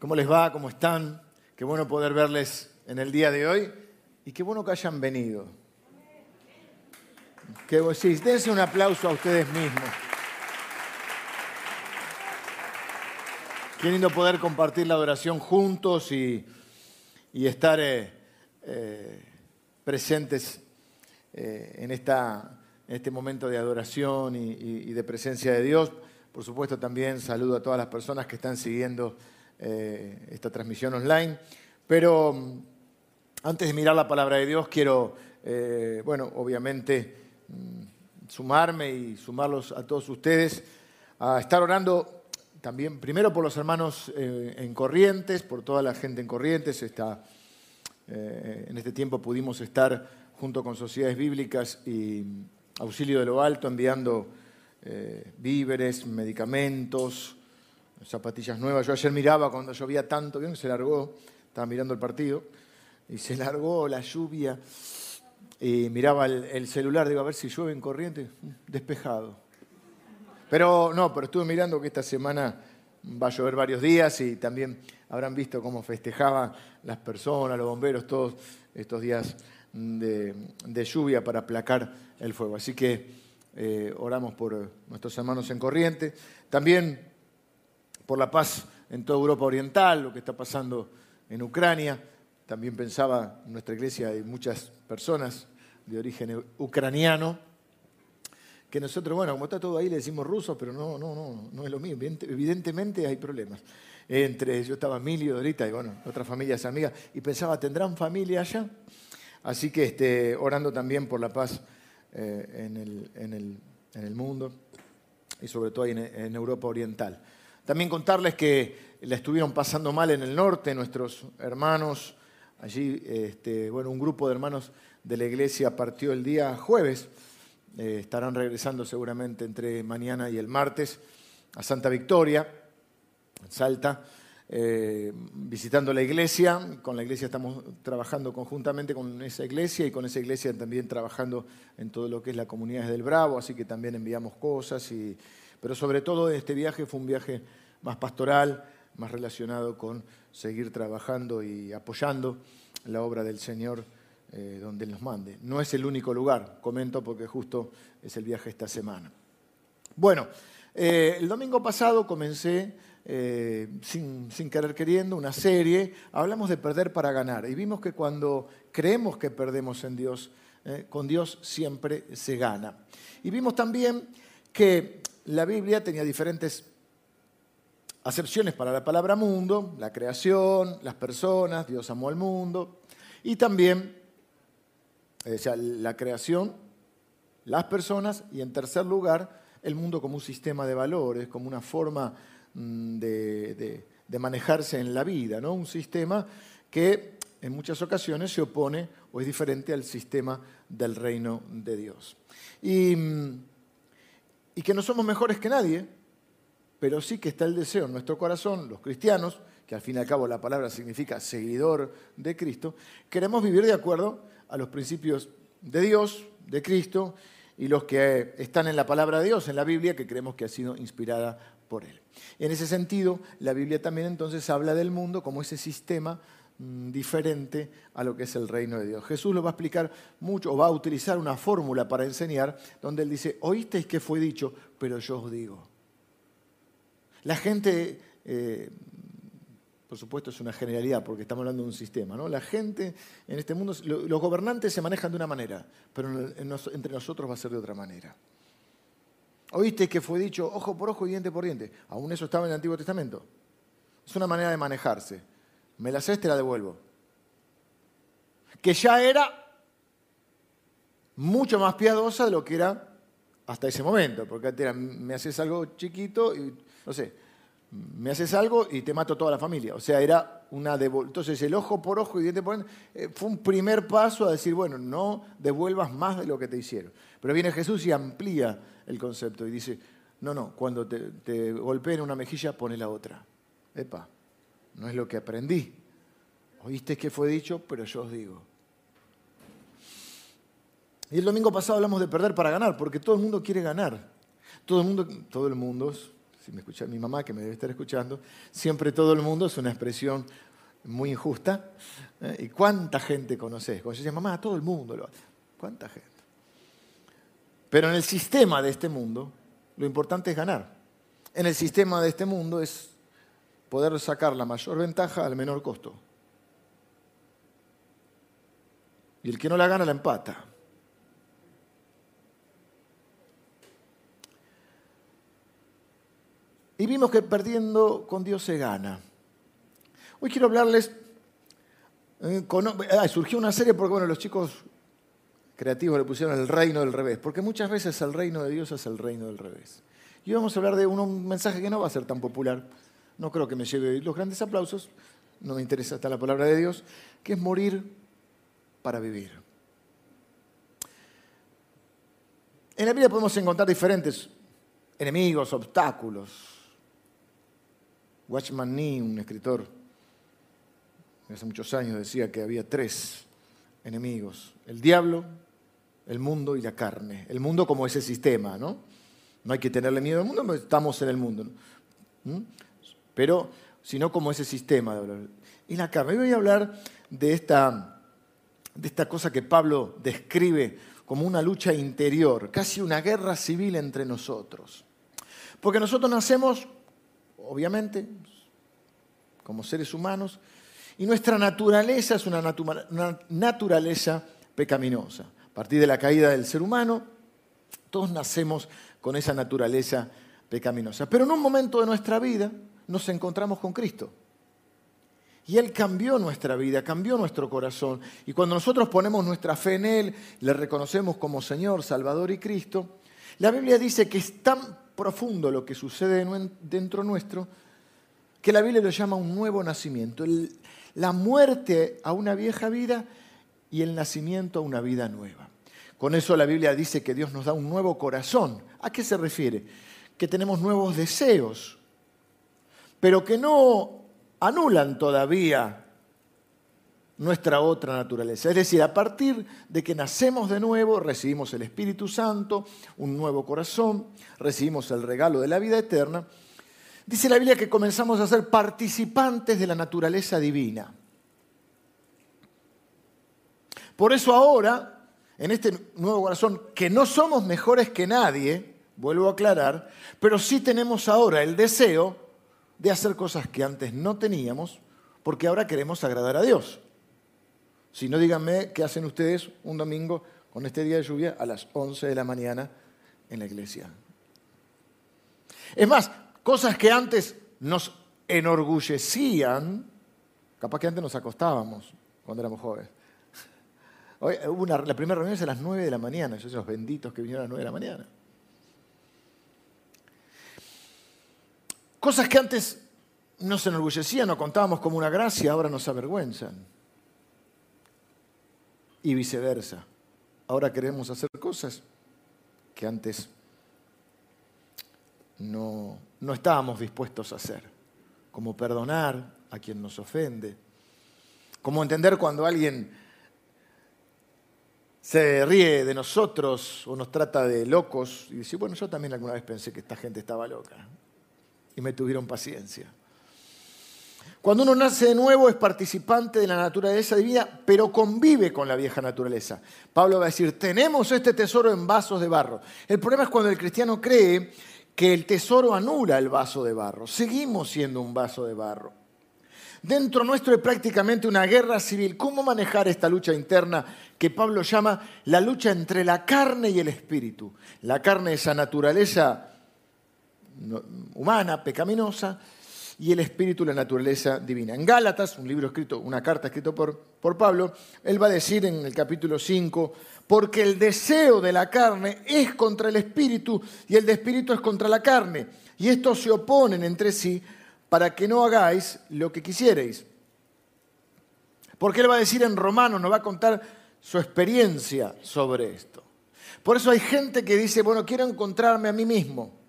¿Cómo les va? ¿Cómo están? Qué bueno poder verles en el día de hoy y qué bueno que hayan venido. Que, sí, dense un aplauso a ustedes mismos. Qué lindo poder compartir la adoración juntos y, estar eh, eh, presentes eh, en, esta, este momento de adoración y, y de presencia de Dios. Por supuesto, también saludo a todas las personas que están siguiendo eh, esta transmisión online. Pero mm, antes de mirar la palabra de Dios, quiero, eh, bueno, obviamente mm, sumarme y sumarlos a todos ustedes a estar orando también, primero por los hermanos eh, en Corrientes, por toda la gente en Corrientes. Está, en este tiempo pudimos estar junto con sociedades bíblicas y Auxilio de lo Alto enviando víveres, medicamentos, zapatillas nuevas. Yo ayer miraba cuando llovía tanto, bien se largó, estaba mirando el partido, y se largó la lluvia, y miraba el, celular, digo, a ver si llueve en corriente, despejado. Pero no, pero estuve mirando que esta semana va a llover varios días y también habrán visto cómo festejaban las personas, los bomberos, todos estos días de, lluvia para aplacar el fuego. Así que eh, oramos por nuestros hermanos en corriente. También por la paz en toda Europa Oriental, lo que está pasando en Ucrania. También pensaba en nuestra iglesia hay muchas personas de origen ucraniano, que nosotros, bueno, como está todo ahí, le decimos rusos, pero no, no, no, no es lo mismo. Evidentemente hay problemas. Entre, yo estaba Emilio, Dorita y bueno, otras familias amigas, y pensaba, ¿tendrán familia allá? Así que este, orando también por la paz eh, en, el, en, el, en, el, mundo y sobre todo en, en Europa Oriental. También contarles que la estuvieron pasando mal en el norte, nuestros hermanos, allí, este, bueno, un grupo de hermanos de la iglesia partió el día jueves, eh, estarán regresando seguramente entre mañana y el martes a Santa Victoria, en Salta, eh, visitando la iglesia. Con la iglesia estamos trabajando conjuntamente con esa iglesia y con esa iglesia también trabajando en todo lo que es la comunidad del Bravo, así que también enviamos cosas. Y, pero sobre todo este viaje fue un viaje más pastoral, más relacionado con seguir trabajando y apoyando la obra del Señor eh, donde Él nos mande. No es el único lugar, comento porque justo es el viaje esta semana. Bueno, eh, el domingo pasado comencé, eh, sin, sin, querer queriendo, una serie, hablamos de perder para ganar y vimos que cuando creemos que perdemos en Dios, con Dios siempre se gana. Y vimos también que la Biblia tenía diferentes acepciones para la palabra mundo, la creación, las personas, Dios amó al mundo, y también la creación, las personas, y en tercer lugar, el mundo como un sistema de valores, como una forma mm, de, manejarse en la vida, ¿no? un sistema que en muchas ocasiones se opone o es diferente al sistema del reino de Dios. Y, mm, y que no somos mejores que nadie, pero sí que está el deseo en nuestro corazón, los cristianos, que al fin y al cabo la palabra significa seguidor de Cristo, queremos vivir de acuerdo a los principios de Dios, de Cristo, y los que están en la palabra de Dios, en la Biblia, que creemos que ha sido inspirada por Él. En ese sentido, la Biblia también entonces habla del mundo como ese sistema diferente a lo que es el reino de Dios. Jesús lo va a explicar mucho, o va a utilizar una fórmula para enseñar, donde él dice, oísteis que fue dicho, pero yo os digo. La gente, eh, por supuesto es una generalidad porque estamos hablando de un sistema, ¿no? La gente en este mundo, los gobernantes se manejan de una manera, pero entre nosotros va a ser de otra manera. ¿Oíste que fue dicho ojo por ojo y diente por diente? Aún eso estaba en el Antiguo Testamento. Es una manera de manejarse. Me la sé, te la devuelvo. Que ya era mucho más piadosa de lo que era hasta ese momento, porque antes era, me haces algo chiquito y no sé, me haces algo y te mato toda la familia. O sea, era una devolución. Entonces, el ojo por ojo y diente por diente eh, fue un primer paso a decir, bueno, no devuelvas más de lo que te hicieron. Pero viene Jesús y amplía el concepto y dice, no, no, cuando te, te golpeen una mejilla, pone la otra. Epa, no es lo que aprendí. Oíste que fue dicho, pero yo os digo. Y el domingo pasado hablamos de perder para ganar, porque todo el mundo quiere ganar. Todo el mundo, todo el mundo, si me escucha mi mamá, que me debe estar escuchando, siempre todo el mundo es una expresión muy injusta. ¿eh? ¿Y cuánta gente conoces? Cuando se dice mamá, todo el mundo lo hace. ¿Cuánta gente? Pero en el sistema de este mundo, lo importante es ganar. En el sistema de este mundo es poder sacar la mayor ventaja al menor costo. Y el que no la gana la empata. Y vimos que perdiendo con Dios se gana. Hoy quiero hablarles, eh, ah, surgió una serie porque bueno, los chicos creativos le pusieron el reino del revés, porque muchas veces el reino de Dios es el reino del revés. Y vamos a hablar de un, mensaje que no va a ser tan popular, no creo que me lleve los grandes aplausos, no me interesa hasta la palabra de Dios, que es morir para vivir. En la vida podemos encontrar diferentes enemigos, obstáculos, Watchman Nee, un escritor hace muchos años, decía que había tres enemigos, el diablo, el mundo y la carne. El mundo como ese sistema, ¿no? No hay que tenerle miedo al mundo, estamos en el mundo. ¿Mm? Pero, sino como ese sistema. Y la voy a hablar de esta, de esta cosa que Pablo describe como una lucha interior, casi una guerra civil entre nosotros. Porque nosotros nacemos obviamente, como seres humanos, y nuestra naturaleza es una, naturaleza pecaminosa. A partir de la caída del ser humano, todos nacemos con esa naturaleza pecaminosa. Pero en un momento de nuestra vida nos encontramos con Cristo. Y Él cambió nuestra vida, cambió nuestro corazón. Y cuando nosotros ponemos nuestra fe en Él, le reconocemos como Señor, Salvador y Cristo, la Biblia dice que es tan profundo lo que sucede dentro nuestro, que la Biblia lo llama un nuevo nacimiento, la muerte a una vieja vida y el nacimiento a una vida nueva. Con eso la Biblia dice que Dios nos da un nuevo corazón. ¿A qué se refiere? Que tenemos nuevos deseos, pero que no anulan todavía nuestra otra naturaleza. Es decir, a partir de que nacemos de nuevo, recibimos el Espíritu Santo, un nuevo corazón, recibimos el regalo de la vida eterna. Dice la Biblia que comenzamos a ser participantes de la naturaleza divina. Por eso ahora, en este nuevo corazón, que no somos mejores que nadie, vuelvo a aclarar, pero sí tenemos ahora el deseo de hacer cosas que antes no teníamos, porque ahora queremos agradar a Dios. Si no, díganme qué hacen ustedes un domingo con este día de lluvia a las 11 de la mañana en la iglesia. Es más, cosas que antes nos enorgullecían, capaz que antes nos acostábamos cuando éramos jóvenes. Hoy, la primera reunión es a las 9 de la mañana, esos benditos que vinieron a las 9 de la mañana. Cosas que antes nos enorgullecían o contábamos como una gracia, ahora nos avergüenzan. Y viceversa. Ahora queremos hacer cosas que antes no, no estábamos dispuestos a hacer, como perdonar a quien nos ofende, como entender cuando alguien se ríe de nosotros o nos trata de locos y decir, bueno, yo también alguna vez pensé que esta gente estaba loca y me tuvieron paciencia. Cuando uno nace de nuevo es participante de la naturaleza divina, pero convive con la vieja naturaleza. Pablo va a decir, tenemos este tesoro en vasos de barro. El problema es cuando el cristiano cree que el tesoro anula el vaso de barro. Seguimos siendo un vaso de barro. Dentro nuestro hay prácticamente una guerra civil. ¿Cómo manejar esta lucha interna que Pablo llama la lucha entre la carne y el espíritu? La carne, esa naturaleza humana, pecaminosa, y el espíritu, la naturaleza divina. En Gálatas, un libro escrito, una carta escrita por, por Pablo, él va a decir en el capítulo 5, porque el deseo de la carne es contra el espíritu y el de espíritu es contra la carne. Y estos se oponen entre sí para que no hagáis lo que quisierais. Porque él va a decir en Romano, nos va a contar su experiencia sobre esto. Por eso hay gente que dice, bueno, quiero encontrarme a mí mismo.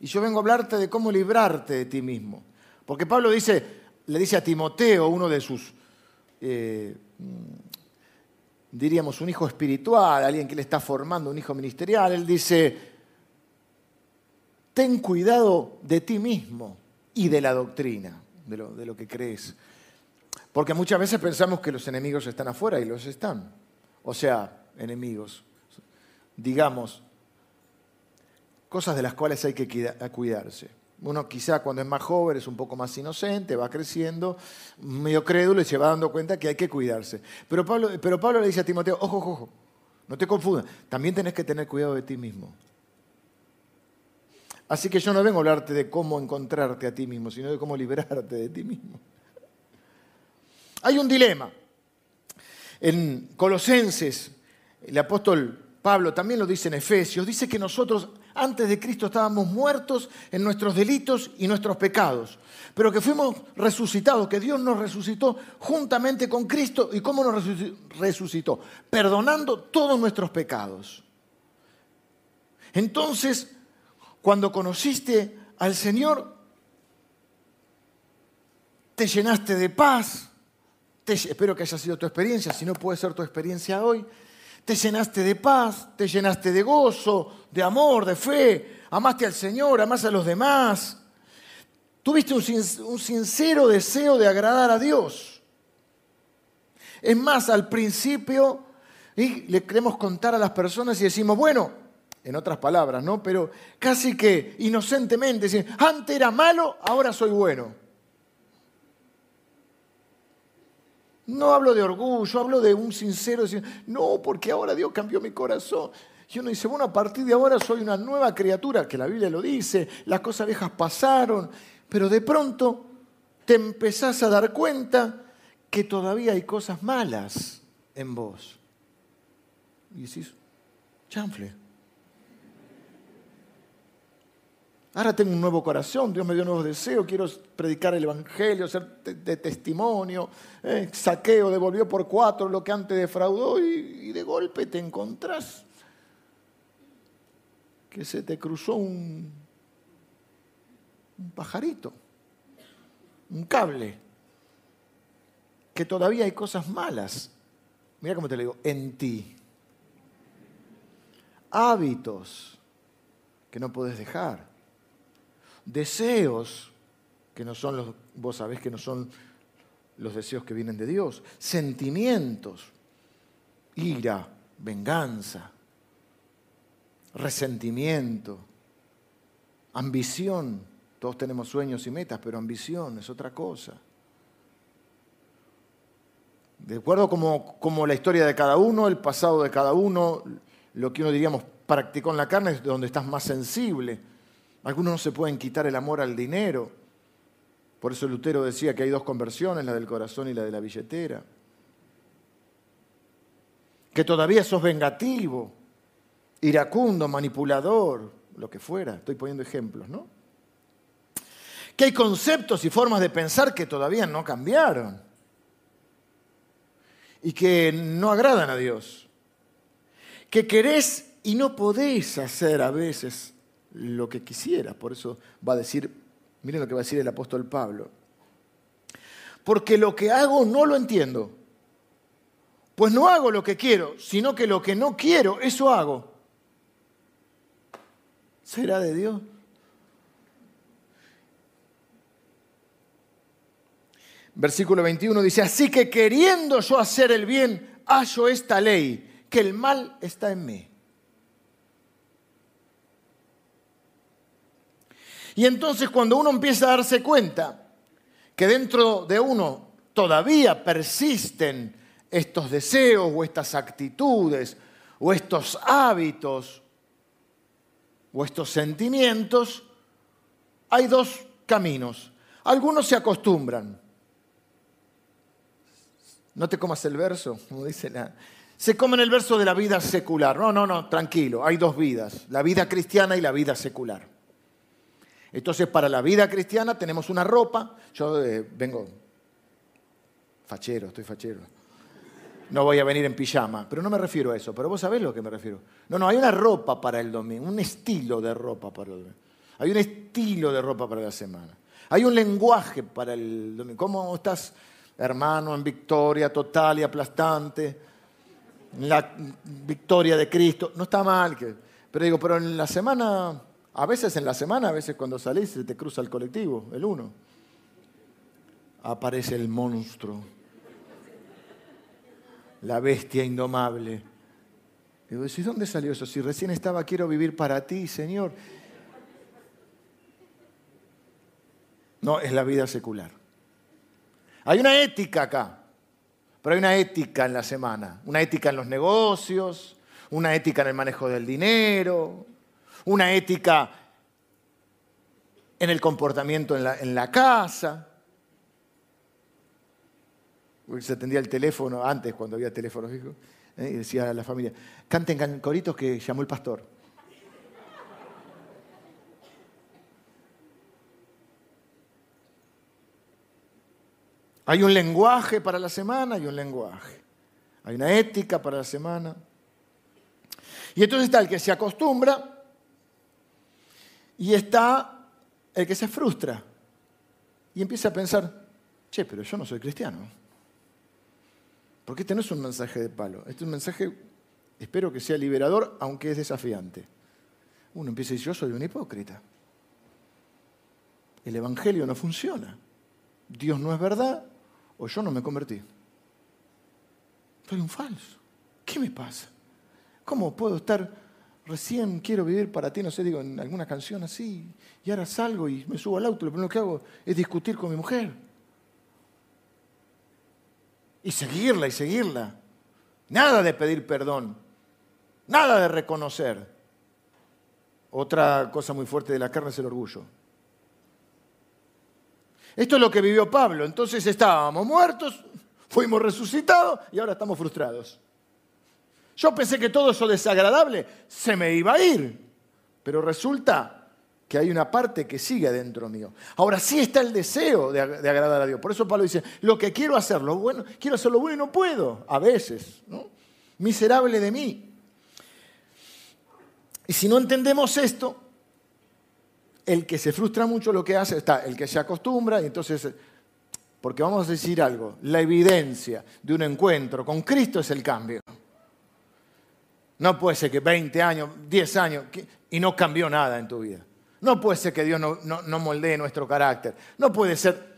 Y yo vengo a hablarte de cómo librarte de ti mismo. Porque Pablo dice, le dice a Timoteo, uno de sus, eh, diríamos, un hijo espiritual, alguien que le está formando, un hijo ministerial, él dice, ten cuidado de ti mismo y de la doctrina, de lo que crees. Porque muchas veces pensamos que los enemigos están afuera y los están. O sea, enemigos, digamos, cosas de las cuales hay que cuidarse. Uno quizá cuando es más joven es un poco más inocente, va creciendo, medio crédulo y se va dando cuenta que hay que cuidarse. Pero Pablo, pero Pablo le dice a Timoteo, ojo, ojo, ojo, no te confundas, también tenés que tener cuidado de ti mismo. Así que yo no vengo a hablarte de cómo encontrarte a ti mismo, sino de cómo liberarte de ti mismo. Hay un dilema. En Colosenses, el apóstol Pablo también lo dice en Efesios, dice que nosotros antes de Cristo estábamos muertos en nuestros delitos y nuestros pecados, pero que fuimos resucitados, que Dios nos resucitó juntamente con Cristo. ¿Y cómo nos resucitó? Perdonando todos nuestros pecados. Entonces, cuando conociste al Señor, te llenaste de paz. espero que haya sido tu experiencia, si no puede ser tu experiencia hoy te llenaste de paz, te llenaste de gozo, de amor, de fe, amaste al Señor, amaste a los demás. Tuviste un, sincero deseo de agradar a Dios. Es más, al principio y le queremos contar a las personas y decimos, bueno, en otras palabras, ¿no? Pero casi que inocentemente, antes era malo, ahora soy bueno. No hablo de orgullo, hablo de un sincero decir, no, porque ahora Dios cambió mi corazón. Y uno dice, bueno, a partir de ahora soy una nueva criatura, que la Biblia lo dice, las cosas viejas pasaron, pero de pronto te empezás a dar cuenta que todavía hay cosas malas en vos. Y decís, chanfle, Ahora tengo un nuevo corazón, Dios me dio nuevos deseos, quiero predicar el Evangelio, ser de, testimonio. Eh, saqueo devolvió por cuatro lo que antes defraudó y, de golpe te encontrás que se te cruzó un, un pajarito, un cable, que todavía hay cosas malas. Mira cómo te lo digo, en ti. Hábitos que no puedes dejar deseos que no son los, vos sabés que no son los deseos que vienen de Dios, sentimientos, ira, venganza, resentimiento, ambición. Todos tenemos sueños y metas, pero ambición es otra cosa. De acuerdo como, como la historia de cada uno, el pasado de cada uno, lo que uno diríamos practicó en la carne es donde estás más sensible algunos no se pueden quitar el amor al dinero. Por eso Lutero decía que hay dos conversiones, la del corazón y la de la billetera. Que todavía sos vengativo, iracundo, manipulador, lo que fuera. Estoy poniendo ejemplos, ¿no? Que hay conceptos y formas de pensar que todavía no cambiaron y que no agradan a Dios. Que querés y no podés hacer a veces lo que quisiera. Por eso va a decir, miren lo que va a decir el apóstol Pablo. Porque lo que hago no lo entiendo. Pues no hago lo que quiero, sino que lo que no quiero, eso hago. ¿Será de Dios? Versículo 21 dice, así que queriendo yo hacer el bien, hallo esta ley, que el mal está en mí. Y entonces cuando uno empieza a darse cuenta que dentro de uno todavía persisten estos deseos o estas actitudes o estos hábitos o estos sentimientos, hay dos caminos. Algunos se acostumbran. No te comas el verso, como dice la... Se comen el verso de la vida secular. No, no, no, tranquilo, hay dos vidas, la vida cristiana y la vida secular. Entonces, para la vida cristiana tenemos una ropa. Yo eh, vengo fachero, estoy fachero. No voy a venir en pijama, pero no me refiero a eso. Pero vos sabés lo que me refiero. No, no, hay una ropa para el domingo, un estilo de ropa para el domingo. Hay un estilo de ropa para la semana. Hay un lenguaje para el domingo. ¿Cómo estás, hermano, en victoria total y aplastante? En la victoria de Cristo. No está mal, pero digo, pero en la semana A veces en la semana, a veces cuando salís se te cruza el colectivo, el uno. Aparece el monstruo, la bestia indomable. Digo, ¿y dónde salió eso? Si recién estaba, quiero vivir para ti, Señor. No, es la vida secular. Hay una ética acá, pero hay una ética en la semana, una ética en los negocios, una ética en el manejo del dinero, una ética en el comportamiento en la, casa. Se atendía el teléfono antes, cuando había teléfonos ¿eh? y decía a la familia, canten coritos que llamó el pastor. Hay un lenguaje para la semana y un lenguaje. Hay una ética para la semana. Y entonces está el que se acostumbra y está el que se frustra y empieza a pensar, che, pero yo no soy cristiano. Porque este no es un mensaje de palo, este es un mensaje, espero que sea liberador, aunque es desafiante. Uno empieza a decir, yo soy un hipócrita. El Evangelio no funciona. Dios no es verdad, o yo no me convertí. Soy un falso. ¿Qué me pasa? ¿Cómo puedo estar recién quiero vivir para ti, no sé, digo, en alguna canción así, y ahora salgo y me subo al auto, lo primero que hago es discutir con mi mujer? Y seguirla y seguirla. Nada de pedir perdón. Nada de reconocer. Otra cosa muy fuerte de la carne es el orgullo. Esto es lo que vivió Pablo. Entonces estábamos muertos, fuimos resucitados y ahora estamos frustrados. Yo pensé que todo eso desagradable se me iba a ir, pero resulta que hay una parte que sigue dentro mío. Ahora sí está el deseo de, agradar a Dios. Por eso Pablo dice, lo que quiero hacer, lo bueno, quiero hacer lo bueno y no puedo, a veces, ¿no? Miserable de mí. Y si no entendemos esto, el que se frustra mucho lo que hace está el que se acostumbra y entonces, porque vamos a decir algo, la evidencia de un encuentro con Cristo es el cambio. No puede ser que 20 años, 10 años y no cambió nada en tu vida. No puede ser que Dios no, no, moldee nuestro carácter. No puede ser.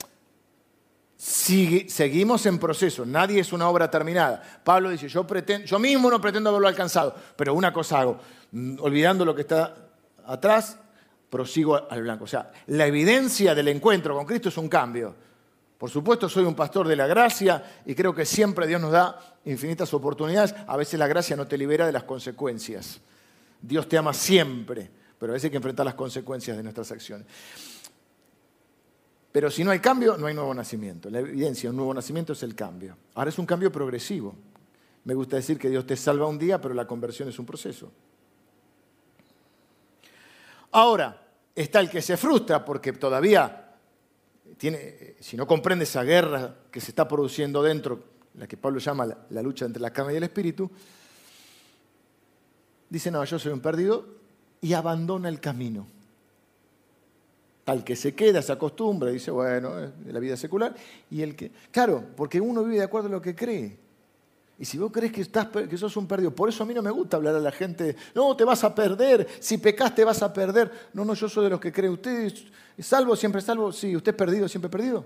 seguimos en proceso, nadie es una obra terminada. Pablo dice, yo, pretendo, yo mismo no pretendo haberlo alcanzado, pero una cosa hago, mm, olvidando lo que está atrás, prosigo al blanco. O sea, la evidencia del encuentro con Cristo es un cambio. Por supuesto, soy un pastor de la gracia y creo que siempre Dios nos da infinitas oportunidades. A veces la gracia no te libera de las consecuencias. Dios te ama siempre, pero a veces hay que enfrentar las consecuencias de nuestras acciones. Pero si no hay cambio, no hay nuevo nacimiento. La evidencia de un nuevo nacimiento es el cambio. Ahora es un cambio progresivo. Me gusta decir que Dios te salva un día, pero la conversión es un proceso. Ahora, está el que se frustra porque todavía tiene, si no comprende esa guerra que se está produciendo dentro, la que Pablo llama la, lucha entre la carne y el espíritu, dice, no, yo soy un perdido y abandona el camino. Tal que se queda, se acostumbra, dice, bueno, la vida secular. Y el que, claro, porque uno vive de acuerdo a lo que cree. Y si vos crees que, estás, que sos un perdido, por eso a mí no me gusta hablar a la gente, no, te vas a perder, si pecas te vas a perder. No, no, yo soy de los que creen, usted es salvo, siempre salvo, sí, usted es perdido, siempre perdido.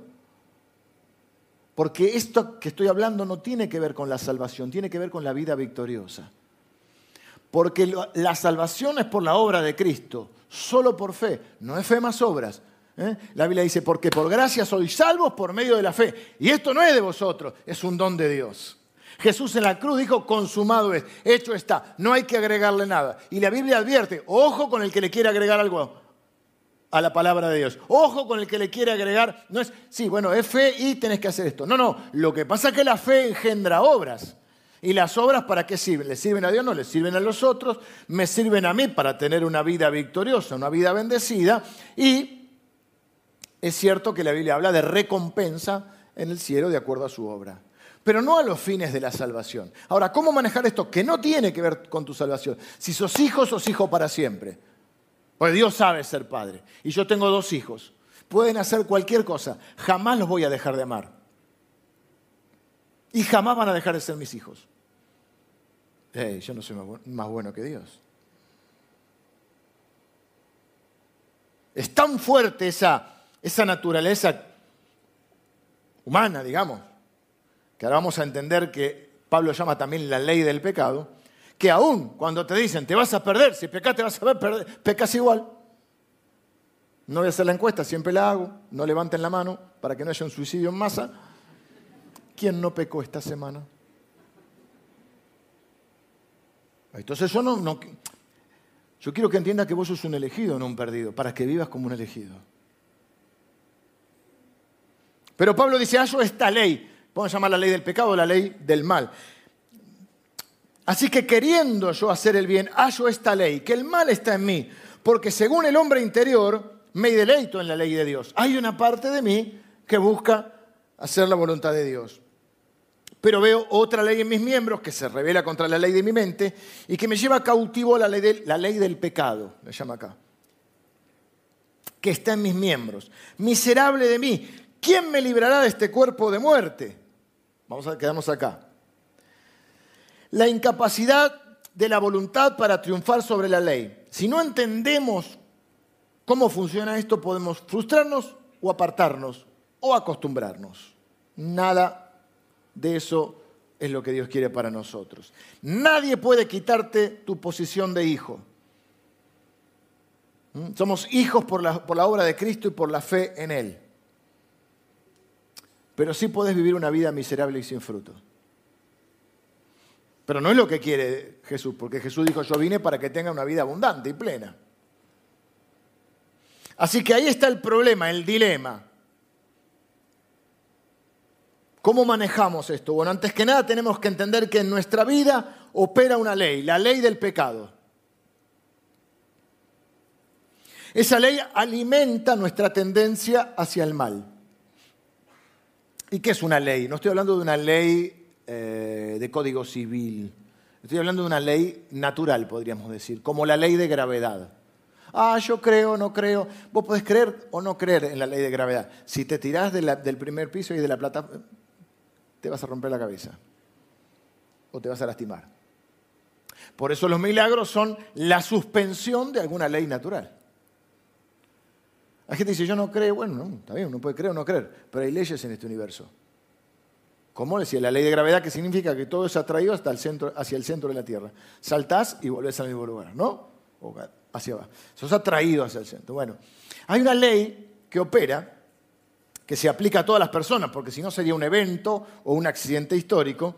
Porque esto que estoy hablando no tiene que ver con la salvación, tiene que ver con la vida victoriosa. Porque la salvación es por la obra de Cristo, solo por fe, no es fe más obras. ¿eh? La Biblia dice, porque por gracia sois salvos por medio de la fe. Y esto no es de vosotros, es un don de Dios. Jesús en la cruz dijo, consumado es, hecho está, no hay que agregarle nada. Y la Biblia advierte, ojo con el que le quiere agregar algo a la palabra de Dios. Ojo con el que le quiere agregar, no es, sí, bueno, es fe y tenés que hacer esto. No, no, lo que pasa es que la fe engendra obras. ¿Y las obras para qué sirven? ¿Le sirven a Dios? No, le sirven a los otros, me sirven a mí para tener una vida victoriosa, una vida bendecida. Y es cierto que la Biblia habla de recompensa en el cielo de acuerdo a su obra pero no a los fines de la salvación. Ahora, ¿cómo manejar esto que no tiene que ver con tu salvación? Si sos hijo, sos hijo para siempre. Pues Dios sabe ser padre. Y yo tengo dos hijos. Pueden hacer cualquier cosa. Jamás los voy a dejar de amar. Y jamás van a dejar de ser mis hijos. yo no soy más bueno que Dios. Es tan fuerte esa, esa naturaleza humana, digamos, que ahora vamos a entender que Pablo llama también la ley del pecado, que aún cuando te dicen te vas a perder, si pecas te vas a perder, pecas igual. No voy a hacer la encuesta, siempre la hago, no levanten la mano para que no haya un suicidio en masa. ¿Quién no pecó esta semana? Entonces yo no, no, yo quiero que entienda que vos sos un elegido, no un perdido, para que vivas como un elegido. Pero Pablo dice, hallo esta ley, podemos llamar la ley del pecado o la ley del mal. Así que queriendo yo hacer el bien, hallo esta ley, que el mal está en mí, porque según el hombre interior me deleito en la ley de Dios. Hay una parte de mí que busca hacer la voluntad de Dios. Pero veo otra ley en mis miembros que se revela contra la ley de mi mente y que me lleva cautivo a la ley, la ley del pecado, le llama acá, que está en mis miembros. Miserable de mí, ¿quién me librará de este cuerpo de muerte? Vamos a quedarnos acá. La incapacidad de la voluntad para triunfar sobre la ley. Si no entendemos cómo funciona esto, podemos frustrarnos o apartarnos o acostumbrarnos. Nada de eso es lo que Dios quiere para nosotros. Nadie puede quitarte tu posición de hijo. ¿Mm? Somos hijos por la, por la, obra de Cristo y por la fe en Él. Pero sí puedes vivir una vida miserable y sin fruto. Pero no es lo que quiere Jesús, porque Jesús dijo, yo vine para que tenga una vida abundante y plena. Así que ahí está el problema, el dilema. ¿Cómo manejamos esto? Bueno, antes que nada tenemos que entender que en nuestra vida opera una ley, la ley del pecado. Esa ley alimenta nuestra tendencia hacia el mal. ¿Y qué es una ley? No estoy hablando de una ley eh, de código civil. Estoy hablando de una ley natural, podríamos decir, como la ley de gravedad. Ah, yo creo, no creo. Vos podés creer o no creer en la ley de gravedad. Si te tirás del primer piso y de la plataforma, te vas a romper la cabeza o te vas a lastimar. Por eso los milagros son la suspensión de alguna ley natural. Hay gente dice, yo no creo, bueno, no, está bien, uno puede creer o no creer, pero hay leyes en este universo. ¿Cómo decía? La ley de gravedad que significa que todo es atraído hasta el centro, hacia el centro de la Tierra. Saltás y volvés al mismo lugar, ¿no? O hacia abajo. Sos atraído hacia el centro. Bueno, hay una ley que opera que se aplica a todas las personas, porque si no sería un evento o un accidente histórico,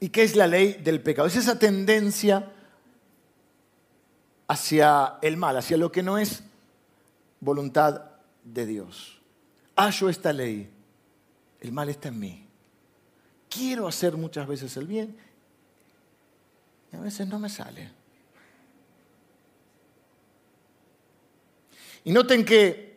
y que es la ley del pecado. Es esa tendencia hacia el mal, hacia lo que no es voluntad de Dios. Hallo esta ley, el mal está en mí. Quiero hacer muchas veces el bien y a veces no me sale. Y noten que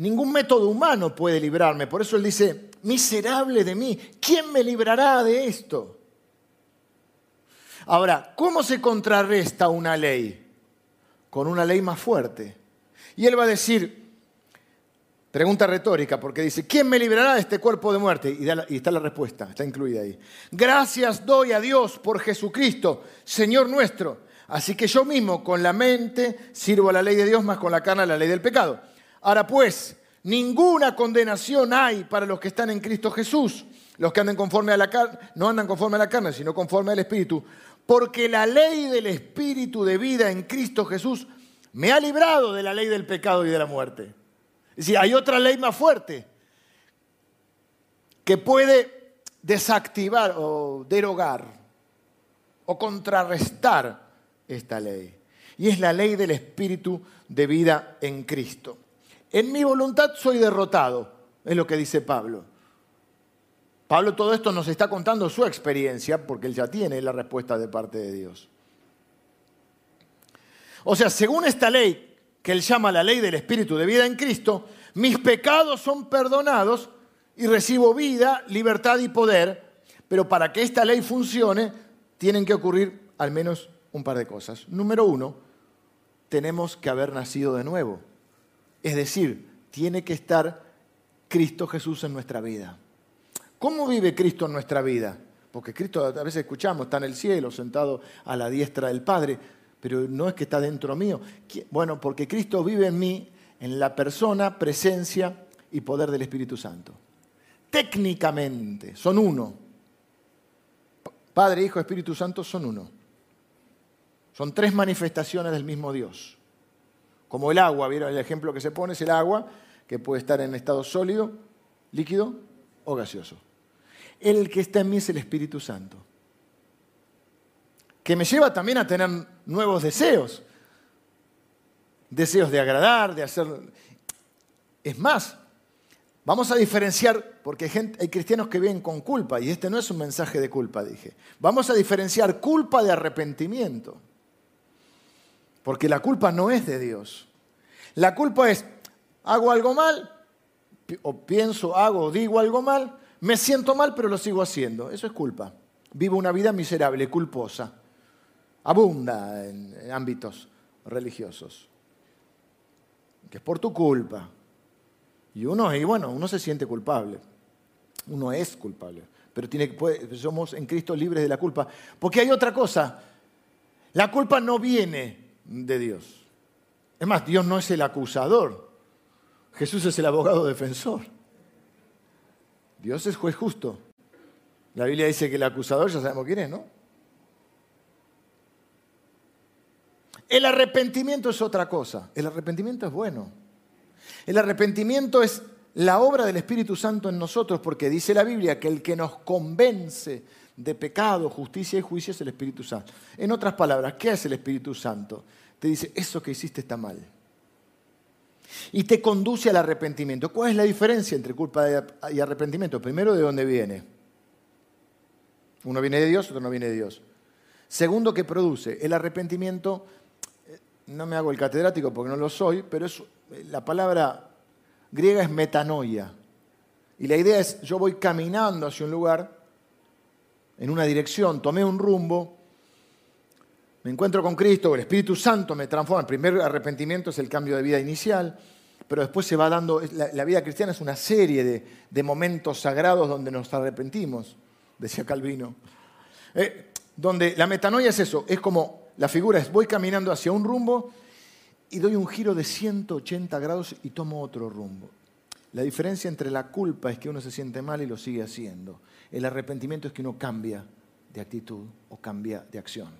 Ningún método humano puede librarme. Por eso él dice, miserable de mí, ¿quién me librará de esto? Ahora, ¿cómo se contrarresta una ley? Con una ley más fuerte. Y él va a decir, pregunta retórica, porque dice, ¿quién me librará de este cuerpo de muerte? Y, y está la respuesta, está incluida ahí. Gracias doy a Dios por Jesucristo, Señor nuestro. Así que yo mismo con la mente sirvo a la ley de Dios más con la carne a la ley del pecado. Ahora pues, ninguna condenación hay para los que están en Cristo Jesús. Los que andan conforme a la carne, no andan conforme a la carne, sino conforme al Espíritu. Porque la ley del Espíritu de vida en Cristo Jesús me ha librado de la ley del pecado y de la muerte. Es decir, hay otra ley más fuerte que puede desactivar o derogar o contrarrestar esta ley. Y es la ley del Espíritu de vida en Cristo. En mi voluntad soy derrotado, es lo que dice Pablo. Pablo todo esto nos está contando su experiencia porque él ya tiene la respuesta de parte de Dios. O sea, según esta ley que él llama la ley del Espíritu de vida en Cristo, mis pecados son perdonados y recibo vida, libertad y poder, pero para que esta ley funcione tienen que ocurrir al menos un par de cosas. Número uno, tenemos que haber nacido de nuevo. Es decir, tiene que estar Cristo Jesús en nuestra vida. ¿Cómo vive Cristo en nuestra vida? Porque Cristo a veces escuchamos, está en el cielo, sentado a la diestra del Padre. Pero no es que está dentro mío. Bueno, porque Cristo vive en mí, en la persona, presencia y poder del Espíritu Santo. Técnicamente son uno. Padre, Hijo, Espíritu Santo son uno. Son tres manifestaciones del mismo Dios. Como el agua, ¿vieron el ejemplo que se pone? Es el agua que puede estar en estado sólido, líquido o gaseoso. El que está en mí es el Espíritu Santo, que me lleva también a tener nuevos deseos, deseos de agradar, de hacer... Es más, vamos a diferenciar, porque hay, cristianos que viven con culpa, y este no es un mensaje de culpa, dije. Vamos a diferenciar culpa de arrepentimiento. Porque la culpa no es de Dios. La culpa es, hago algo mal, o pienso, hago, o digo algo mal, me siento mal, pero lo sigo haciendo. Eso es culpa. Vivo una vida miserable, culposa. Abunda en ámbitos religiosos. Que es por tu culpa. Y uno, y bueno, uno se siente culpable. Uno es culpable. Pero tiene, somos en Cristo libres de la culpa. Porque hay otra cosa. La culpa no viene de Dios. Es más, Dios no es el acusador. Jesús es el abogado defensor. Dios es juez justo. La Biblia dice que el acusador ya sabemos quién es, ¿no? El arrepentimiento es otra cosa. El arrepentimiento es bueno. El arrepentimiento es la obra del Espíritu Santo en nosotros porque dice la Biblia que el que nos convence de pecado, justicia y juicio es el Espíritu Santo. En otras palabras, ¿qué es el Espíritu Santo? te dice, eso que hiciste está mal. Y te conduce al arrepentimiento. ¿Cuál es la diferencia entre culpa y arrepentimiento? Primero, ¿de dónde viene? Uno viene de Dios, otro no viene de Dios. Segundo, ¿qué produce? El arrepentimiento, no me hago el catedrático porque no lo soy, pero es, la palabra griega es metanoia. Y la idea es, yo voy caminando hacia un lugar, en una dirección, tomé un rumbo, me encuentro con Cristo, el Espíritu Santo me transforma. El primer arrepentimiento es el cambio de vida inicial, pero después se va dando, la, vida cristiana es una serie de, momentos sagrados donde nos arrepentimos, decía Calvino. Eh, donde la metanoia es eso, es como la figura es voy caminando hacia un rumbo y doy un giro de 180 grados y tomo otro rumbo. La diferencia entre la culpa es que uno se siente mal y lo sigue haciendo. El arrepentimiento es que uno cambia de actitud o cambia de acción.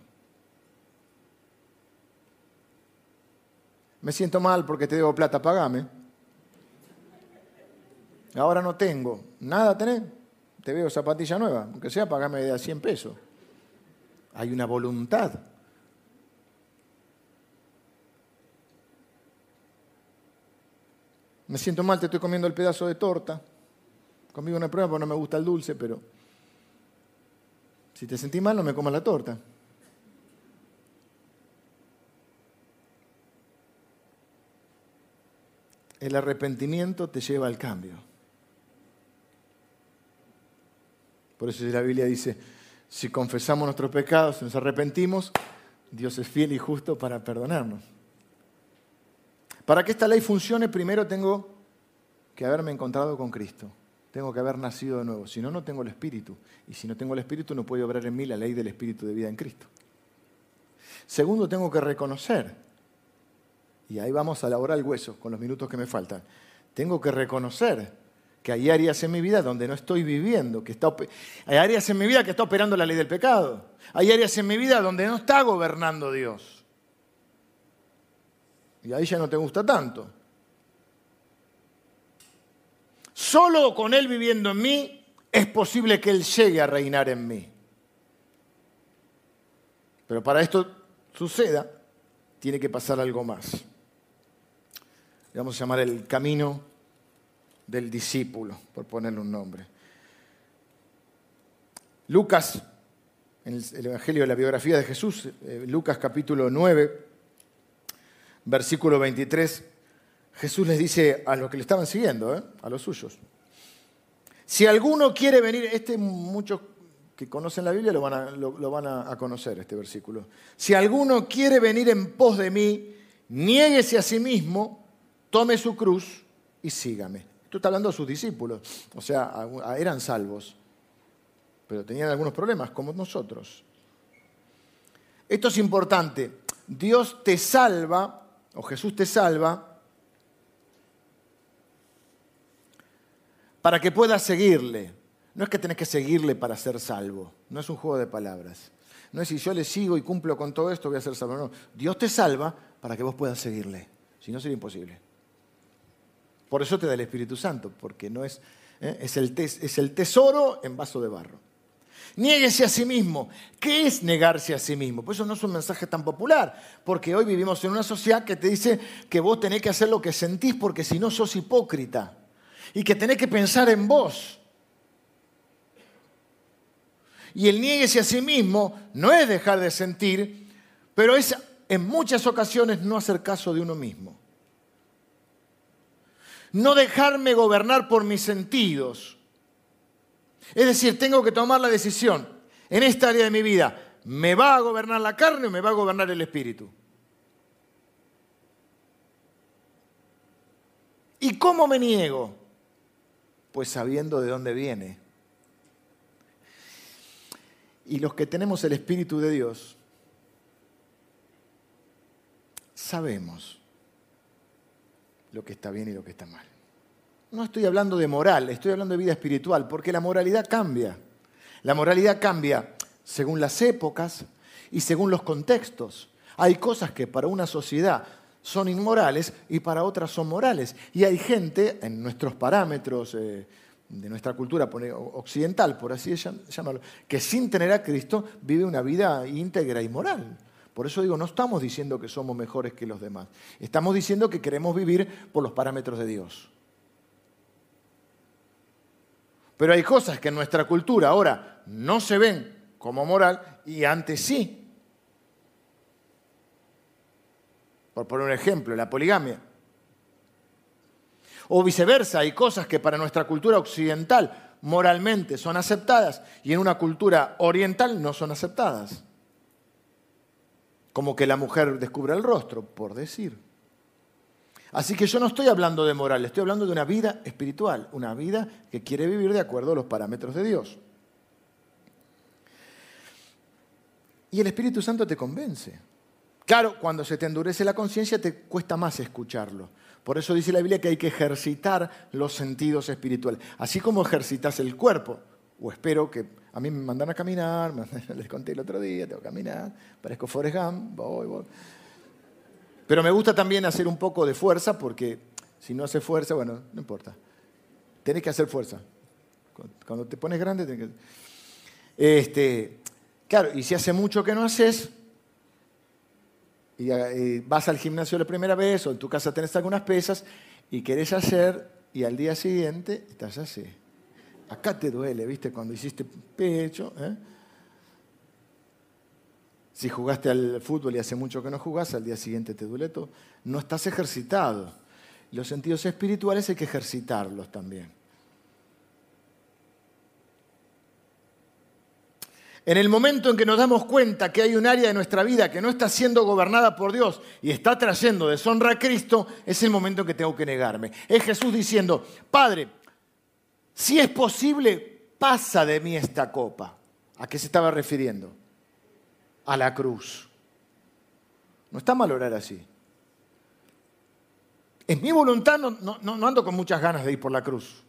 Me siento mal porque te debo plata, pagame. Ahora no tengo. Nada tenés. Te veo zapatilla nueva. Aunque sea, pagame de a 100 pesos. Hay una voluntad. Me siento mal, te estoy comiendo el pedazo de torta. Conmigo no hay problema porque no me gusta el dulce, pero si te sentís mal, no me comas la torta. el arrepentimiento te lleva al cambio. Por eso la Biblia dice, si confesamos nuestros pecados, nos arrepentimos, Dios es fiel y justo para perdonarnos. Para que esta ley funcione, primero tengo que haberme encontrado con Cristo. Tengo que haber nacido de nuevo. Si no, no tengo el Espíritu. Y si no tengo el Espíritu, no puede obrar en mí la ley del Espíritu de vida en Cristo. Segundo, tengo que reconocer y ahí vamos a elaborar el hueso con los minutos que me faltan. Tengo que reconocer que hay áreas en mi vida donde no estoy viviendo, que está, hay áreas en mi vida que está operando la ley del pecado. Hay áreas en mi vida donde no está gobernando Dios. Y ahí ya no te gusta tanto. Solo con Él viviendo en mí es posible que Él llegue a reinar en mí. Pero para esto suceda, tiene que pasar algo más vamos a llamar el camino del discípulo, por ponerle un nombre. Lucas, en el Evangelio de la biografía de Jesús, eh, Lucas capítulo 9, versículo 23, Jesús les dice a los que le estaban siguiendo, eh, a los suyos, si alguno quiere venir, este muchos que conocen la Biblia lo van, a, lo van a conocer, este versículo, si alguno quiere venir en pos de mí, niéguese a sí mismo, tome su cruz y sígame. Esto está hablando a sus discípulos, o sea, eran salvos, pero tenían algunos problemas, como nosotros. Esto es importante. Dios te salva, o Jesús te salva, para que puedas seguirle. No es que tenés que seguirle para ser salvo, no es un juego de palabras. No es si yo le sigo y cumplo con todo esto, voy a ser salvo. No, Dios te salva para que vos puedas seguirle. Si no, sería imposible. Por eso te da el Espíritu Santo, porque no es, ¿eh? es, el es el tesoro en vaso de barro. Niéguese a sí mismo. ¿Qué es negarse a sí mismo? Pues eso no es un mensaje tan popular, porque hoy vivimos en una sociedad que te dice que vos tenés que hacer lo que sentís porque si no sos hipócrita y que tenés que pensar en vos. Y el niéguese a sí mismo no es dejar de sentir, pero es en muchas ocasiones no hacer caso de uno mismo. No dejarme gobernar por mis sentidos. Es decir, tengo que tomar la decisión en esta área de mi vida. ¿Me va a gobernar la carne o me va a gobernar el espíritu? ¿Y cómo me niego? Pues sabiendo de dónde viene. Y los que tenemos el Espíritu de Dios, sabemos lo que está bien y lo que está mal. No estoy hablando de moral, estoy hablando de vida espiritual, porque la moralidad cambia. La moralidad cambia según las épocas y según los contextos. Hay cosas que para una sociedad son inmorales y para otras son morales. Y hay gente, en nuestros parámetros eh, de nuestra cultura occidental, por así llamarlo, que sin tener a Cristo vive una vida íntegra y moral. Por eso digo, no estamos diciendo que somos mejores que los demás. Estamos diciendo que queremos vivir por los parámetros de Dios. Pero hay cosas que en nuestra cultura ahora no se ven como moral y antes sí. Por poner un ejemplo, la poligamia. O viceversa, hay cosas que para nuestra cultura occidental moralmente son aceptadas y en una cultura oriental no son aceptadas. Como que la mujer descubra el rostro, por decir. Así que yo no estoy hablando de moral, estoy hablando de una vida espiritual, una vida que quiere vivir de acuerdo a los parámetros de Dios. Y el Espíritu Santo te convence. Claro, cuando se te endurece la conciencia te cuesta más escucharlo. Por eso dice la Biblia que hay que ejercitar los sentidos espirituales, así como ejercitas el cuerpo. O espero que a mí me mandan a caminar, les conté el otro día, tengo que caminar, parezco Forrest Gump, voy, voy. Pero me gusta también hacer un poco de fuerza porque si no hace fuerza, bueno, no importa. Tenés que hacer fuerza. Cuando te pones grande, tenés que... Este, claro, y si hace mucho que no haces, y, vas al gimnasio la primera vez, o en tu casa tenés algunas pesas, y querés hacer, y al día siguiente estás así. Acá te duele, ¿viste? Cuando hiciste pecho. ¿eh? Si jugaste al fútbol y hace mucho que no jugás, al día siguiente te duele todo. No estás ejercitado. Los sentidos espirituales hay que ejercitarlos también. En el momento en que nos damos cuenta que hay un área de nuestra vida que no está siendo gobernada por Dios y está trayendo deshonra a Cristo, es el momento en que tengo que negarme. Es Jesús diciendo, Padre, si es posible, pasa de mí esta copa. ¿A qué se estaba refiriendo? A la cruz. No está mal orar así. En mi voluntad no, no, ando con muchas ganas de ir por la cruz.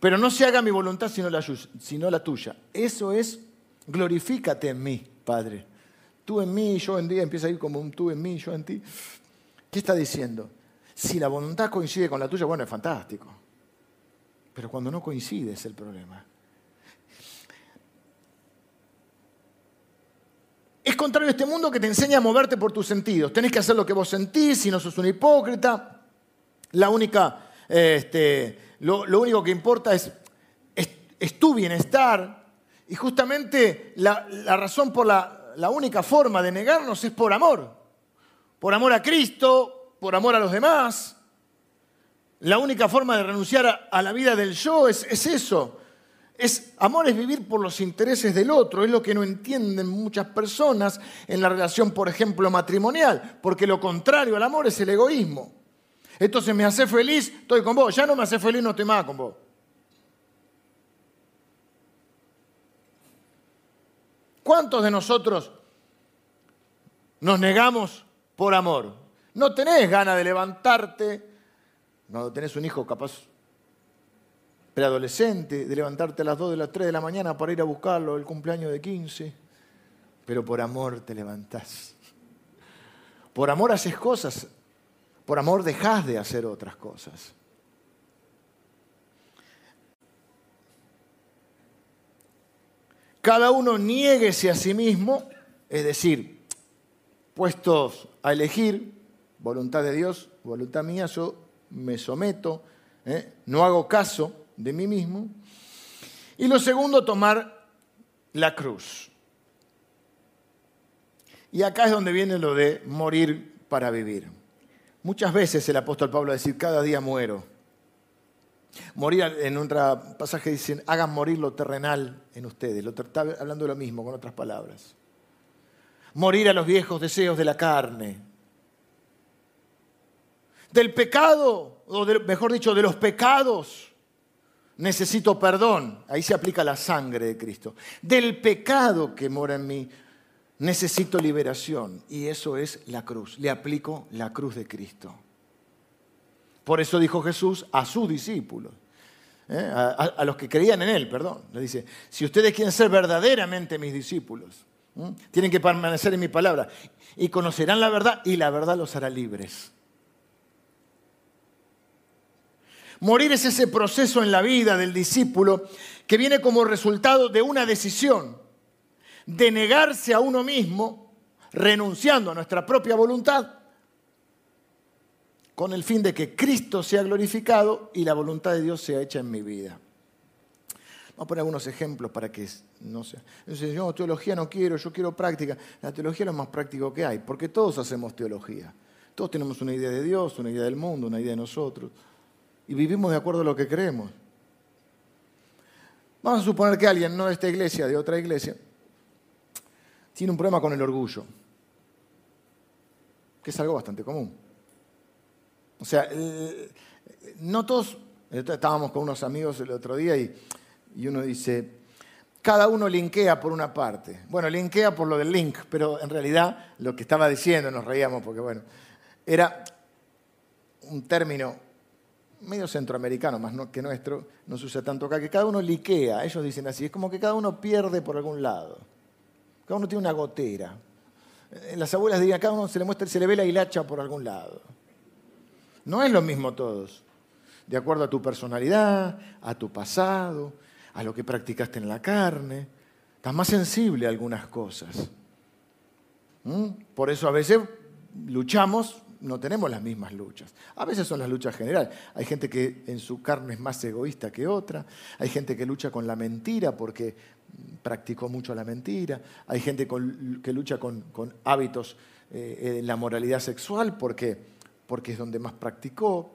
Pero no se haga mi voluntad sino la, sino la tuya. Eso es, glorifícate en mí, Padre. Tú en mí, yo en ti, empieza a ir como un tú en mí, yo en ti. ¿Qué está diciendo? Si la voluntad coincide con la tuya, bueno, es fantástico. Pero cuando no coincide es el problema. Es contrario a este mundo que te enseña a moverte por tus sentidos. Tenés que hacer lo que vos sentís, si no sos un hipócrita. La única, este, lo, único que importa es, es, tu bienestar. Y justamente la, razón por la, la única forma de negarnos es por amor. Por amor a Cristo, por amor a los demás. La única forma de renunciar a, la vida del yo es, eso. Es, amor es vivir por los intereses del otro, es lo que no entienden muchas personas en la relación, por ejemplo, matrimonial, porque lo contrario al amor es el egoísmo. Entonces me hace feliz, estoy con vos, ya no me hace feliz, no estoy más con vos. ¿Cuántos de nosotros Nos negamos por amor. No tenés ganas de levantarte, cuando tenés un hijo capaz preadolescente, de levantarte a las 2 de las 3 de la mañana para ir a buscarlo el cumpleaños de 15, pero por amor te levantás. Por amor haces cosas, por amor dejás de hacer otras cosas. Cada uno niéguese a sí mismo, es decir, puestos a elegir, voluntad de Dios, voluntad mía, yo me someto, ¿eh? no hago caso de mí mismo. Y lo segundo, tomar la cruz. Y acá es donde viene lo de morir para vivir. Muchas veces el apóstol Pablo decir, cada día muero. Morir, en otro pasaje dicen, hagan morir lo terrenal en ustedes. Lo, está hablando lo mismo, con otras palabras. Morir a los viejos deseos de la carne. Del pecado, o mejor dicho, de los pecados, necesito perdón. Ahí se aplica la sangre de Cristo. Del pecado que mora en mí, necesito liberación. Y eso es la cruz. Le aplico la cruz de Cristo. Por eso dijo Jesús a sus discípulos, ¿eh? a, los que creían en Él, perdón. Le dice, si ustedes quieren ser verdaderamente mis discípulos, tienen que permanecer en mi palabra y conocerán la verdad y la verdad los hará libres. Morir es ese proceso en la vida del discípulo que viene como resultado de una decisión de negarse a uno mismo, renunciando a nuestra propia voluntad con el fin de que Cristo sea glorificado y la voluntad de Dios sea hecha en mi vida. Vamos a poner algunos ejemplos para que no sea. Entonces, yo teología no quiero, yo quiero práctica. La teología es lo más práctico que hay, porque todos hacemos teología. Todos tenemos una idea de Dios, una idea del mundo, una idea de nosotros. Y vivimos de acuerdo a lo que creemos. Vamos a suponer que alguien, no de esta iglesia, de otra iglesia, tiene un problema con el orgullo, que es algo bastante común. O sea, no todos, estábamos con unos amigos el otro día y, uno dice, cada uno linkea por una parte. Bueno, linkea por lo del link, pero en realidad lo que estaba diciendo, nos reíamos porque bueno, era un término medio centroamericano, más que nuestro, no se usa tanto acá, que cada uno liquea, ellos dicen así, es como que cada uno pierde por algún lado, cada uno tiene una gotera. Las abuelas dirían, cada uno se le muestra, se le ve la hilacha por algún lado. No es lo mismo todos. De acuerdo a tu personalidad, a tu pasado, a lo que practicaste en la carne. Estás más sensible a algunas cosas. Por eso a veces luchamos, no tenemos las mismas luchas. A veces son las luchas generales. Hay gente que en su carne es más egoísta que otra. Hay gente que lucha con la mentira porque practicó mucho la mentira. Hay gente que lucha con, hábitos eh, en la moralidad sexual porque porque es donde más practicó.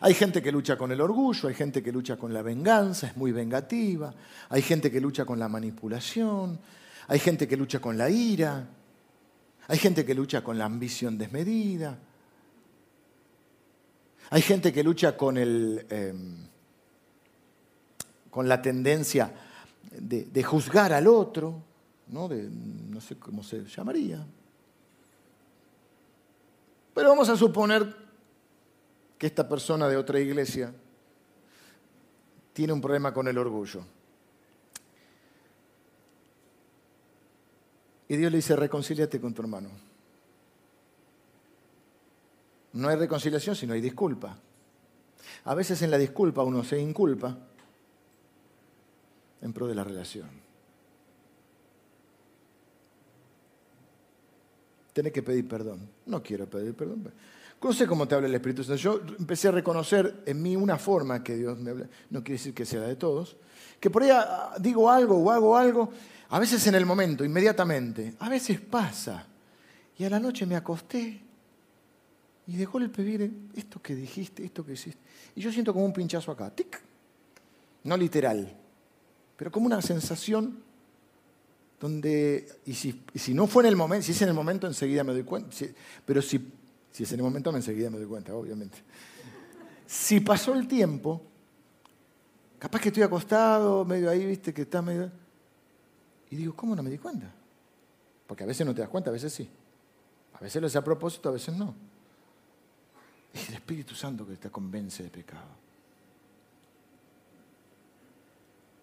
Hay gente que lucha con el orgullo, hay gente que lucha con la venganza, es muy vengativa, hay gente que lucha con la manipulación, hay gente que lucha con la ira, hay gente que lucha con la ambición desmedida, hay gente que lucha con, el, em, con la tendencia de, juzgar al otro, ¿no? no sé cómo se llamaría, pero vamos a suponer que esta persona de otra iglesia tiene un problema con el orgullo. Y Dios le dice, reconcíliate con tu hermano. No hay reconciliación si no hay disculpa. A veces en la disculpa uno se inculpa en pro de la relación. Tenés que pedir perdón. No quiero pedir perdón. No sé cómo te habla el Espíritu Santo. Yo empecé a reconocer en mí una forma que Dios me habla. No quiere decir que sea de todos. Que por ahí ah, digo algo o hago algo, a veces en el momento, inmediatamente. A veces pasa. Y a la noche me acosté y de golpe viene esto que dijiste, esto que hiciste. Y yo siento como un pinchazo acá. Tic. No literal, pero como una sensación donde, y si, si, no fue en el momento, si es en el momento, enseguida me doy cuenta, pero si, si es en el momento, me enseguida me doy cuenta, obviamente. Si pasó el tiempo, capaz que estoy acostado, medio ahí, viste, que está medio... Y digo, ¿cómo no me di cuenta? Porque a veces no te das cuenta, a veces sí. A veces lo hace a propósito, a veces no. Es el Espíritu Santo que te convence de pecado.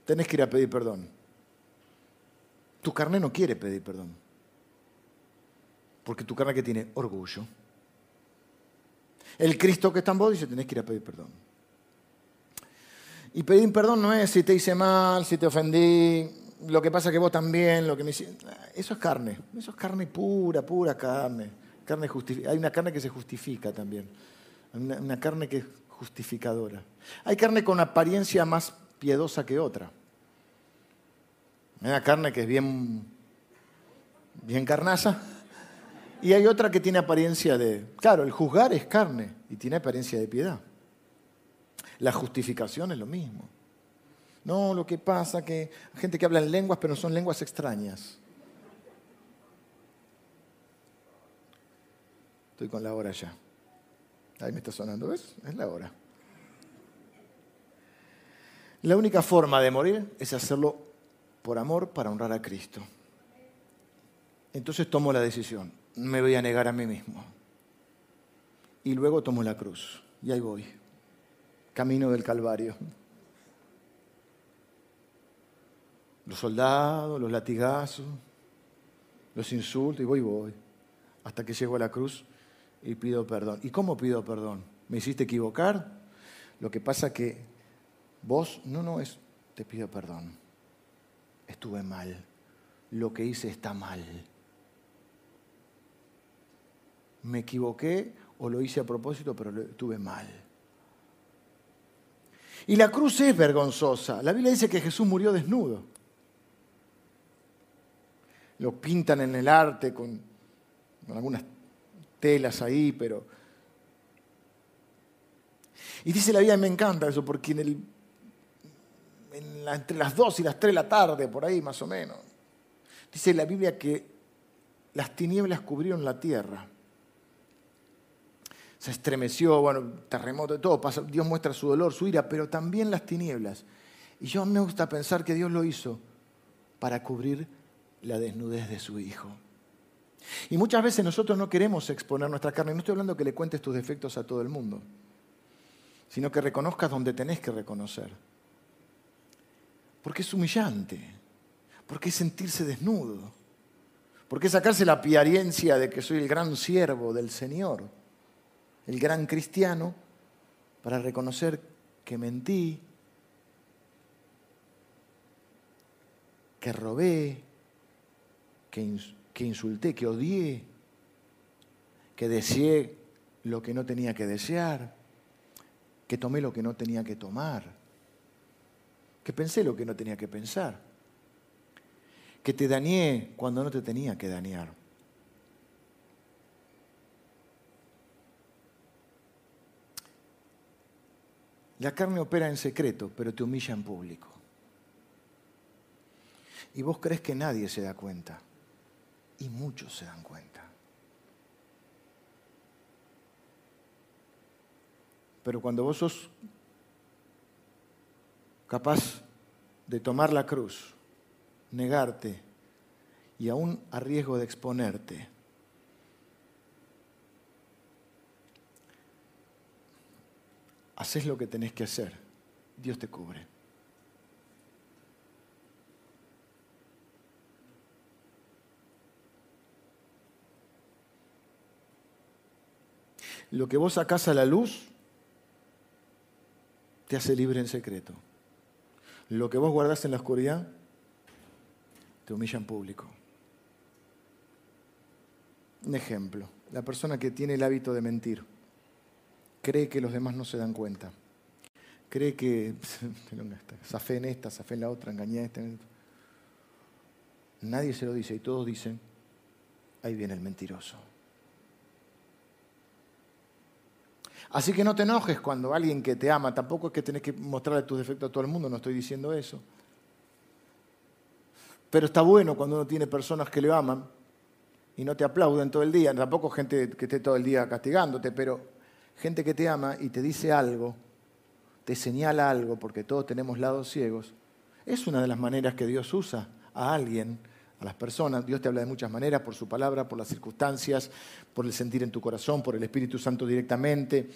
Tenés que ir a pedir perdón. Tu carne no quiere pedir perdón. Porque tu carne que tiene orgullo. El Cristo que está en vos dice, tenés que ir a pedir perdón. Y pedir perdón no es si te hice mal, si te ofendí, lo que pasa que vos también, lo que me hiciste. Eso es carne, eso es carne pura, pura carne. carne Hay una carne que se justifica también, una, una carne que es justificadora. Hay carne con apariencia más piedosa que otra. Hay una carne que es bien, bien carnaza y hay otra que tiene apariencia de... Claro, el juzgar es carne y tiene apariencia de piedad. La justificación es lo mismo. No, lo que pasa que hay gente que habla en lenguas, pero son lenguas extrañas. Estoy con la hora ya. Ahí me está sonando, ¿ves? Es la hora. La única forma de morir es hacerlo por amor para honrar a Cristo. Entonces tomo la decisión, me voy a negar a mí mismo. Y luego tomo la cruz y ahí voy camino del Calvario. Los soldados, los latigazos, los insultos, y voy, voy, hasta que llego a la cruz y pido perdón. ¿Y cómo pido perdón? ¿Me hiciste equivocar? Lo que pasa que vos, no, no es, te pido perdón. Estuve mal. Lo que hice está mal. Me equivoqué o lo hice a propósito, pero estuve mal. Y la cruz es vergonzosa. La Biblia dice que Jesús murió desnudo. Lo pintan en el arte con, algunas telas ahí, pero... Y dice la Biblia, me encanta eso, porque entre las dos y las tres de la tarde, por ahí más o menos, dice la Biblia que las tinieblas cubrieron la tierra se estremeció, bueno, terremoto, todo, Dios muestra su dolor, su ira, pero también las tinieblas. Y yo me gusta pensar que Dios lo hizo para cubrir la desnudez de su Hijo. Y muchas veces nosotros no queremos exponer nuestra carne. No estoy hablando que le cuentes tus defectos a todo el mundo, sino que reconozcas donde tenés que reconocer. Porque es humillante, porque es sentirse desnudo, porque es sacarse la apariencia de que soy el gran siervo del Señor el gran cristiano, para reconocer que mentí, que robé, que, insulté, que odié, que deseé lo que no tenía que desear, que tomé lo que no tenía que tomar, que pensé lo que no tenía que pensar, que te dañé cuando no te tenía que dañar. La carne opera en secreto, pero te humilla en público. Y vos crees que nadie se da cuenta. Y muchos se dan cuenta. Pero cuando vos sos capaz de tomar la cruz, negarte y aún a riesgo de exponerte, haces lo que tenés que hacer, Dios te cubre. Lo que vos sacás a la luz te hace libre en secreto. Lo que vos guardás en la oscuridad te humilla en público. Un ejemplo, la persona que tiene el hábito de mentir cree que los demás no se dan cuenta. Cree que zafé en esta, zafé en la otra, engañé a esta. Nadie se lo dice y todos dicen, ahí viene el mentiroso. Así que no te enojes cuando alguien que te ama, tampoco es que tenés que mostrarle tus defectos a todo el mundo, no estoy diciendo eso. Pero está bueno cuando uno tiene personas que le aman y no te aplauden todo el día, tampoco gente que esté todo el día castigándote, pero gente que te ama y te dice algo, te señala algo, porque todos tenemos lados ciegos, es una de las maneras que Dios usa a alguien a las personas. Dios te habla de muchas maneras, por su palabra, por las circunstancias, por el sentir en tu corazón, por el Espíritu Santo directamente.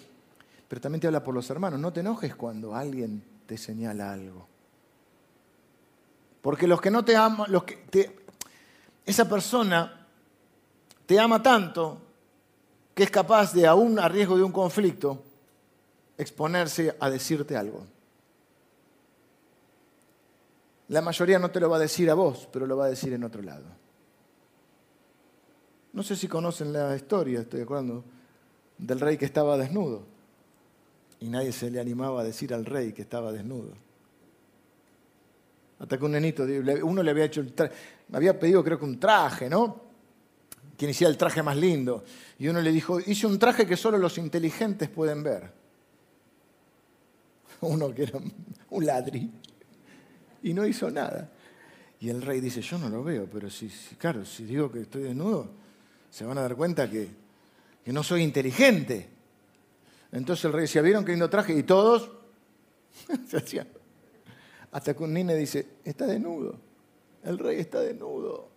Pero también te habla por los hermanos. No te enojes cuando alguien te señala algo. Porque los que no te aman, los que esa persona te ama tanto que es capaz de, aún a riesgo de un conflicto, exponerse a decirte algo. La mayoría no te lo va a decir a vos, pero lo va a decir en otro lado. No sé si conocen la historia, estoy acordando, del rey que estaba desnudo. Y nadie se le animaba a decir al rey que estaba desnudo. Hasta que un nenito, uno le había hecho, había pedido creo que un traje, ¿no? Quien hiciera el traje más lindo. Y uno le dijo, hice un traje que solo los inteligentes pueden ver. Uno que era un ladri y no hizo nada. Y el rey dice, yo no lo veo, pero si, claro, si digo que estoy desnudo, se van a dar cuenta que, que no soy inteligente. Entonces el rey decía, ¿vieron qué lindo traje? Y todos se hacían. Hasta que un niño dice, está desnudo. El rey está desnudo.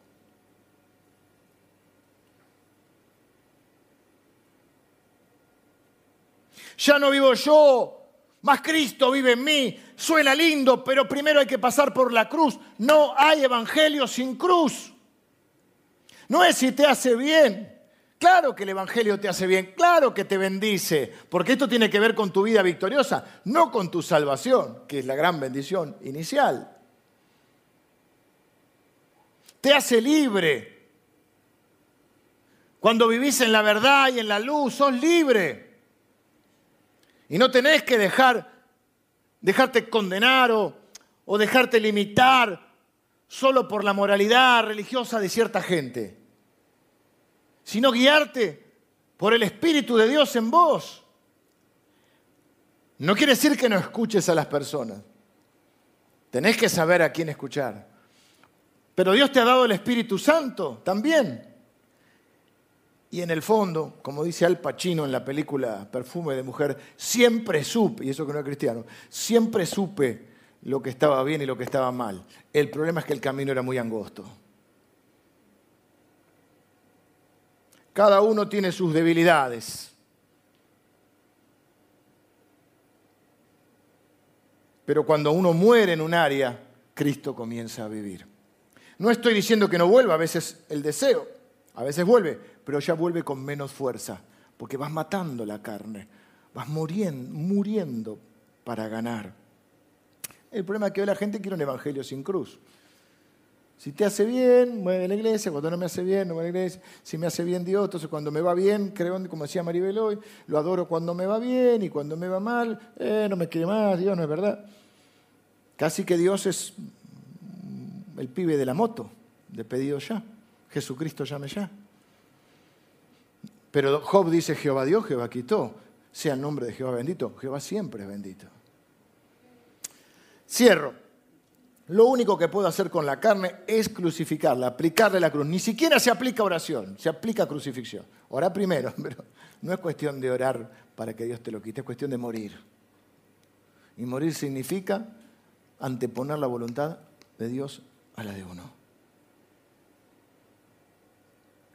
Ya no vivo yo, más Cristo vive en mí. Suena lindo, pero primero hay que pasar por la cruz. No hay evangelio sin cruz. No es si te hace bien. Claro que el Evangelio te hace bien, claro que te bendice, porque esto tiene que ver con tu vida victoriosa, no con tu salvación, que es la gran bendición inicial. Te hace libre. Cuando vivís en la verdad y en la luz, sos libre. Y no tenés que dejar, dejarte condenar o, o dejarte limitar solo por la moralidad religiosa de cierta gente, sino guiarte por el Espíritu de Dios en vos. No quiere decir que no escuches a las personas. Tenés que saber a quién escuchar. Pero Dios te ha dado el Espíritu Santo también. Y en el fondo, como dice Al Pacino en la película Perfume de Mujer, siempre supe, y eso que no es cristiano, siempre supe lo que estaba bien y lo que estaba mal. El problema es que el camino era muy angosto. Cada uno tiene sus debilidades. Pero cuando uno muere en un área, Cristo comienza a vivir. No estoy diciendo que no vuelva a veces el deseo, a veces vuelve, pero ya vuelve con menos fuerza, porque vas matando la carne, vas muriendo, muriendo para ganar. El problema es que hoy la gente quiere un evangelio sin cruz. Si te hace bien, mueve la iglesia, cuando no me hace bien, no mueve la iglesia. Si me hace bien Dios, entonces cuando me va bien, creo, como decía Maribel hoy, lo adoro cuando me va bien y cuando me va mal, eh, no me quiere más, Dios no es verdad. Casi que Dios es el pibe de la moto, de pedido ya. Jesucristo llame ya. Pero Job dice, Jehová Dios, Jehová quitó. Sea el nombre de Jehová bendito. Jehová siempre es bendito. Cierro. Lo único que puedo hacer con la carne es crucificarla, aplicarle la cruz. Ni siquiera se aplica oración, se aplica crucifixión. Ora primero, pero no es cuestión de orar para que Dios te lo quite, es cuestión de morir. Y morir significa anteponer la voluntad de Dios a la de uno.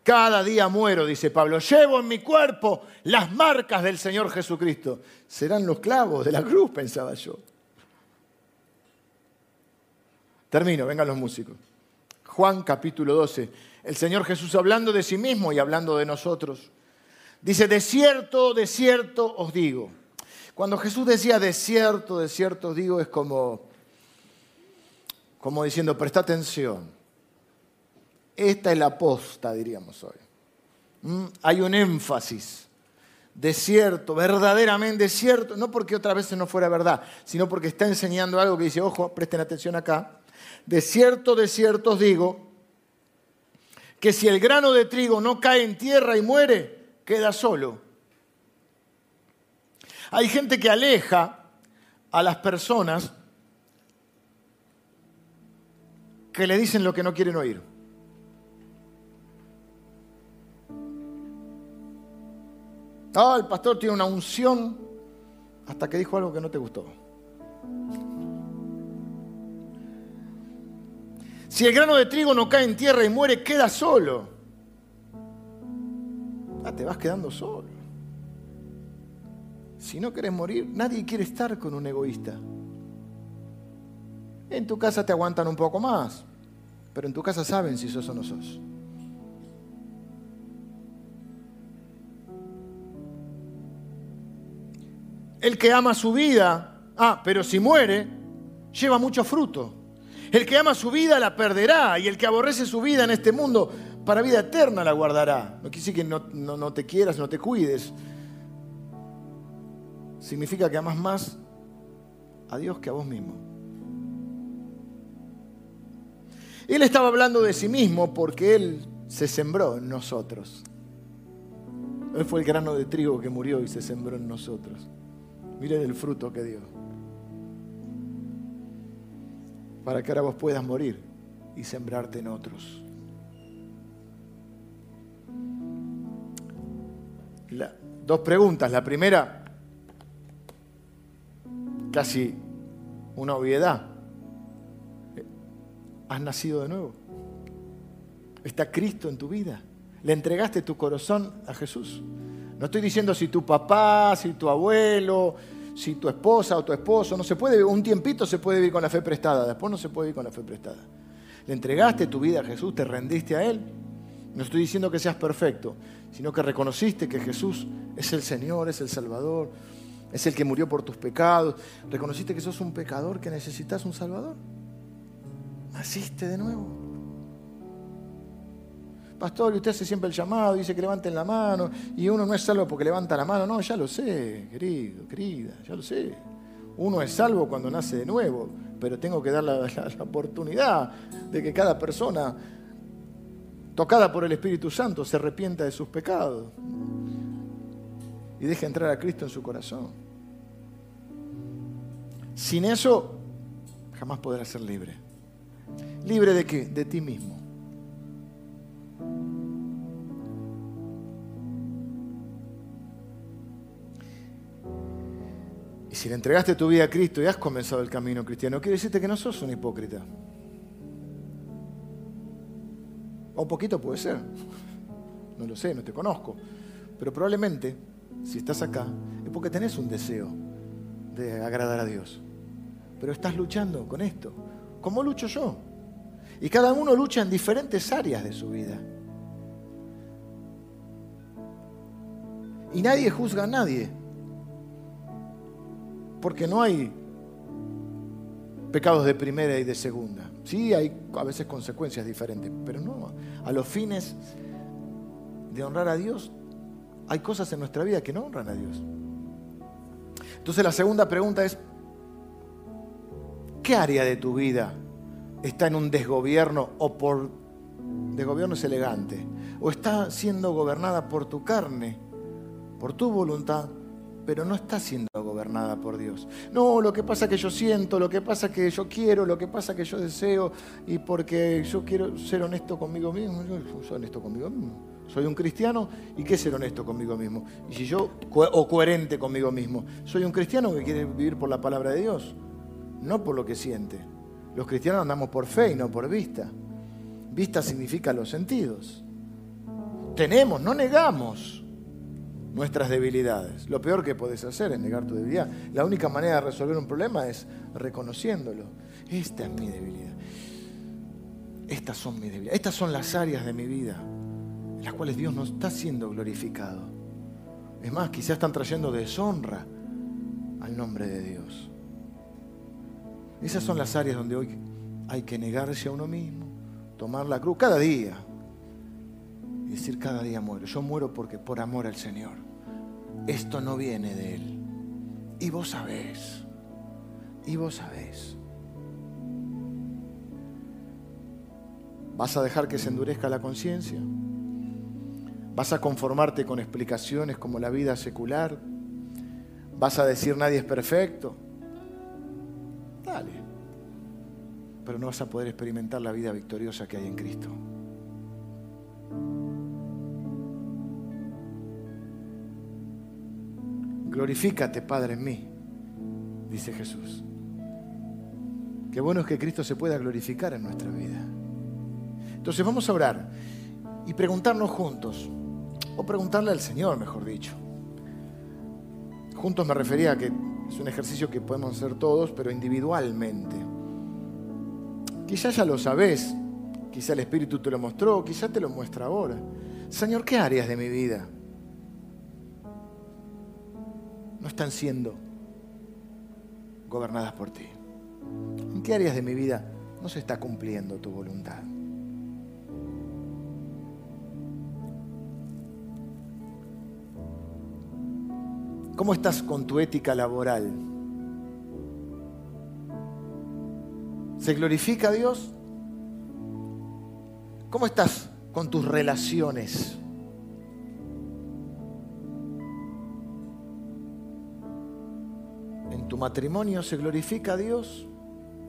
Cada día muero, dice Pablo. Llevo en mi cuerpo las marcas del Señor Jesucristo. Serán los clavos de la cruz, pensaba yo. Termino, vengan los músicos. Juan capítulo 12. El Señor Jesús hablando de sí mismo y hablando de nosotros. Dice, de cierto, de cierto os digo. Cuando Jesús decía de cierto, de cierto os digo, es como, como diciendo, presta atención. Esta es la posta, diríamos hoy. ¿Mm? Hay un énfasis de cierto, verdaderamente cierto, no porque otra vez no fuera verdad, sino porque está enseñando algo que dice, ojo, presten atención acá, de cierto, de cierto os digo, que si el grano de trigo no cae en tierra y muere, queda solo. Hay gente que aleja a las personas que le dicen lo que no quieren oír. Ah, el pastor tiene una unción hasta que dijo algo que no te gustó. Si el grano de trigo no cae en tierra y muere, queda solo. Ah, te vas quedando solo. Si no quieres morir, nadie quiere estar con un egoísta. En tu casa te aguantan un poco más, pero en tu casa saben si sos o no sos. El que ama su vida, ah, pero si muere, lleva mucho fruto. El que ama su vida la perderá y el que aborrece su vida en este mundo para vida eterna la guardará. No quiere decir que no, te quieras, no te cuides. Significa que amas más a Dios que a vos mismo. Él estaba hablando de sí mismo porque Él se sembró en nosotros. Él fue el grano de trigo que murió y se sembró en nosotros. Miren el fruto que dio. Para que ahora vos puedas morir y sembrarte en otros. dos preguntas. La primera, casi una obviedad. ¿Has nacido de nuevo? ¿Está Cristo en tu vida? ¿Le entregaste tu corazón a Jesús? No estoy diciendo si tu papá, si tu abuelo, si tu esposa o tu esposo, no se puede, un tiempito se puede vivir con la fe prestada, después no se puede vivir con la fe prestada. Le entregaste tu vida a Jesús, te rendiste a Él. No estoy diciendo que seas perfecto, sino que reconociste que Jesús es el Señor, es el Salvador, es el que murió por tus pecados. Reconociste que sos un pecador que necesitas un Salvador. Naciste de nuevo. Pastor, y usted hace siempre el llamado, dice que levanten la mano, y uno no es salvo porque levanta la mano. No, ya lo sé, querido, querida, ya lo sé. Uno es salvo cuando nace de nuevo, pero tengo que dar la, oportunidad de que cada persona tocada por el Espíritu Santo se arrepienta de sus pecados y deje entrar a Cristo en su corazón. Sin eso, jamás podrás ser libre. ¿Libre de qué? De ti mismo. Si le entregaste tu vida a Cristo y has comenzado el camino cristiano, quiere decirte que no sos un hipócrita. O un poquito puede ser. No lo sé, no te conozco. Pero probablemente, si estás acá, es porque tenés un deseo de agradar a Dios. Pero estás luchando con esto. ¿Cómo lucho yo? Y cada uno lucha en diferentes áreas de su vida. Y nadie juzga a nadie. Porque no hay pecados de primera y de segunda. Sí, hay a veces consecuencias diferentes, pero no. A los fines de honrar a Dios, hay cosas en nuestra vida que no honran a Dios. Entonces la segunda pregunta es, ¿qué área de tu vida está en un desgobierno o por... Desgobierno es elegante. O está siendo gobernada por tu carne, por tu voluntad, pero no está siendo gobernada por Dios. No, lo que pasa que yo siento, lo que pasa que yo quiero, lo que pasa que yo deseo, y porque yo quiero ser honesto conmigo mismo, yo soy honesto conmigo mismo. Soy un cristiano y qué ser honesto conmigo mismo. Y si yo, o coherente conmigo mismo, soy un cristiano que quiere vivir por la palabra de Dios, no por lo que siente. Los cristianos andamos por fe y no por vista. Vista significa los sentidos. Tenemos, no negamos nuestras debilidades. Lo peor que puedes hacer es negar tu debilidad. La única manera de resolver un problema es reconociéndolo. Esta es mi debilidad. Estas son mis debilidades. Estas son las áreas de mi vida en las cuales Dios no está siendo glorificado. Es más, quizás están trayendo deshonra al nombre de Dios. Esas son las áreas donde hoy hay que negarse a uno mismo, tomar la cruz cada día y decir cada día muero. Yo muero porque por amor al Señor esto no viene de Él. Y vos sabés, y vos sabés. ¿Vas a dejar que se endurezca la conciencia? ¿Vas a conformarte con explicaciones como la vida secular? ¿Vas a decir nadie es perfecto? Dale. Pero no vas a poder experimentar la vida victoriosa que hay en Cristo. Glorifícate, Padre, en mí, dice Jesús. Qué bueno es que Cristo se pueda glorificar en nuestra vida. Entonces vamos a orar y preguntarnos juntos, o preguntarle al Señor, mejor dicho. Juntos me refería a que es un ejercicio que podemos hacer todos, pero individualmente. Quizás ya lo sabes, quizá el Espíritu te lo mostró, quizá te lo muestra ahora. Señor, ¿qué áreas de mi vida no están siendo gobernadas por ti? ¿En qué áreas de mi vida no se está cumpliendo tu voluntad? ¿Cómo estás con tu ética laboral? ¿Se glorifica a Dios? ¿Cómo estás con tus relaciones? Matrimonio se glorifica a Dios?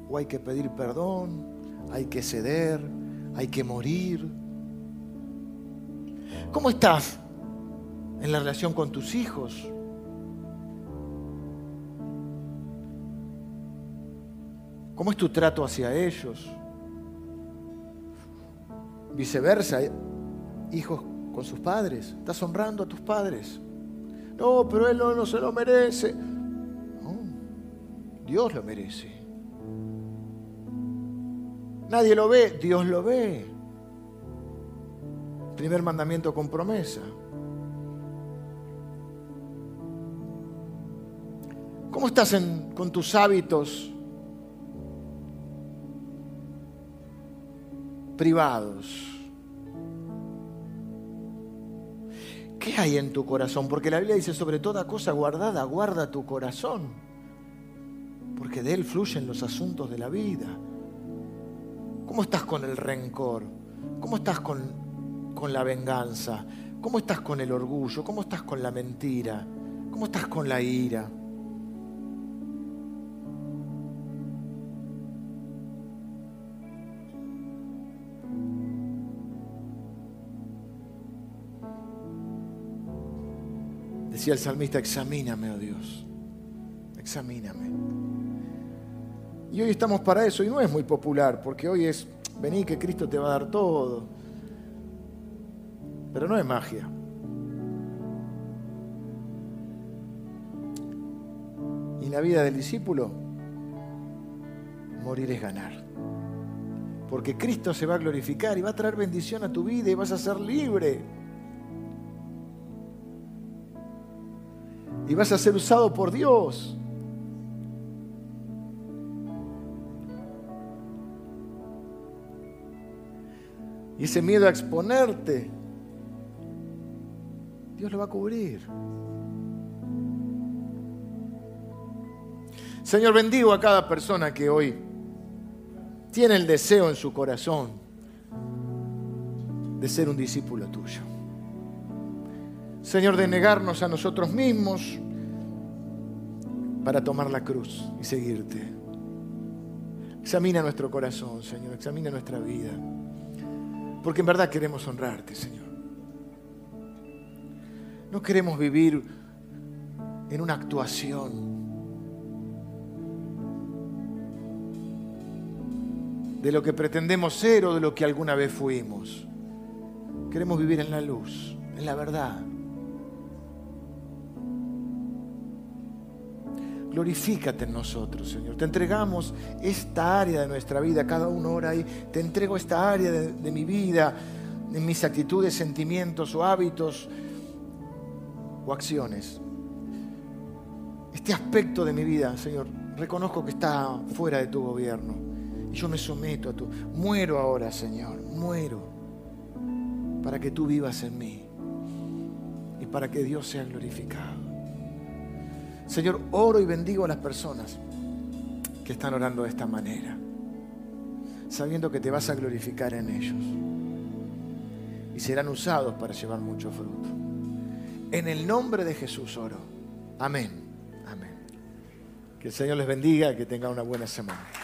¿O hay que pedir perdón? ¿Hay que ceder? ¿Hay que morir? ¿Cómo estás en la relación con tus hijos? ¿Cómo es tu trato hacia ellos? Viceversa, hijos con sus padres. ¿Estás honrando a tus padres? No, pero él no, se lo merece. Dios lo merece. Nadie lo ve, Dios lo ve. Primer mandamiento con promesa. ¿Cómo estás con tus hábitos privados. ¿Qué hay en tu corazón? Porque la Biblia dice, sobre toda cosa guardada, guarda tu corazón, porque de él fluyen los asuntos de la vida. ¿Cómo estás con el rencor? ¿Cómo estás con, con la venganza? ¿Cómo estás con el orgullo? ¿Cómo estás con la mentira? ¿Cómo estás con la ira? Decía el salmista, examíname, oh Dios, examíname. Y hoy estamos para eso, y no es muy popular, porque hoy es, vení que Cristo te va a dar todo. Pero no es magia. Y en la vida del discípulo, morir es ganar. Porque Cristo se va a glorificar y va a traer bendición a tu vida y vas a ser libre. y vas a ser usado por Dios. Y ese miedo a exponerte, Dios lo va a cubrir. Señor, bendigo a cada persona que hoy tiene el deseo en su corazón de ser un discípulo tuyo. Señor, de negarnos a nosotros mismos para tomar la cruz y seguirte. Examina nuestro corazón, Señor, examina nuestra vida, porque en verdad queremos honrarte, Señor. No queremos vivir en una actuación. de lo que pretendemos ser o de lo que alguna vez fuimos. Queremos vivir en la luz, en la verdad. Glorifícate en nosotros, Señor. Te entregamos esta área de nuestra vida, cada uno ora ahí. Te entrego esta área de, mi vida, en mis actitudes, sentimientos o hábitos o acciones. Este aspecto de mi vida, Señor, reconozco que está fuera de tu gobierno. Y yo me someto a tu... Muero ahora, Señor, muero para que tú vivas en mí y para que Dios sea glorificado. Señor, oro y bendigo a las personas que están orando de esta manera, sabiendo que te vas a glorificar en ellos y serán usados para llevar mucho fruto. En el nombre de Jesús oro. Amén. Amén. Que el Señor les bendiga, que tengan una buena semana.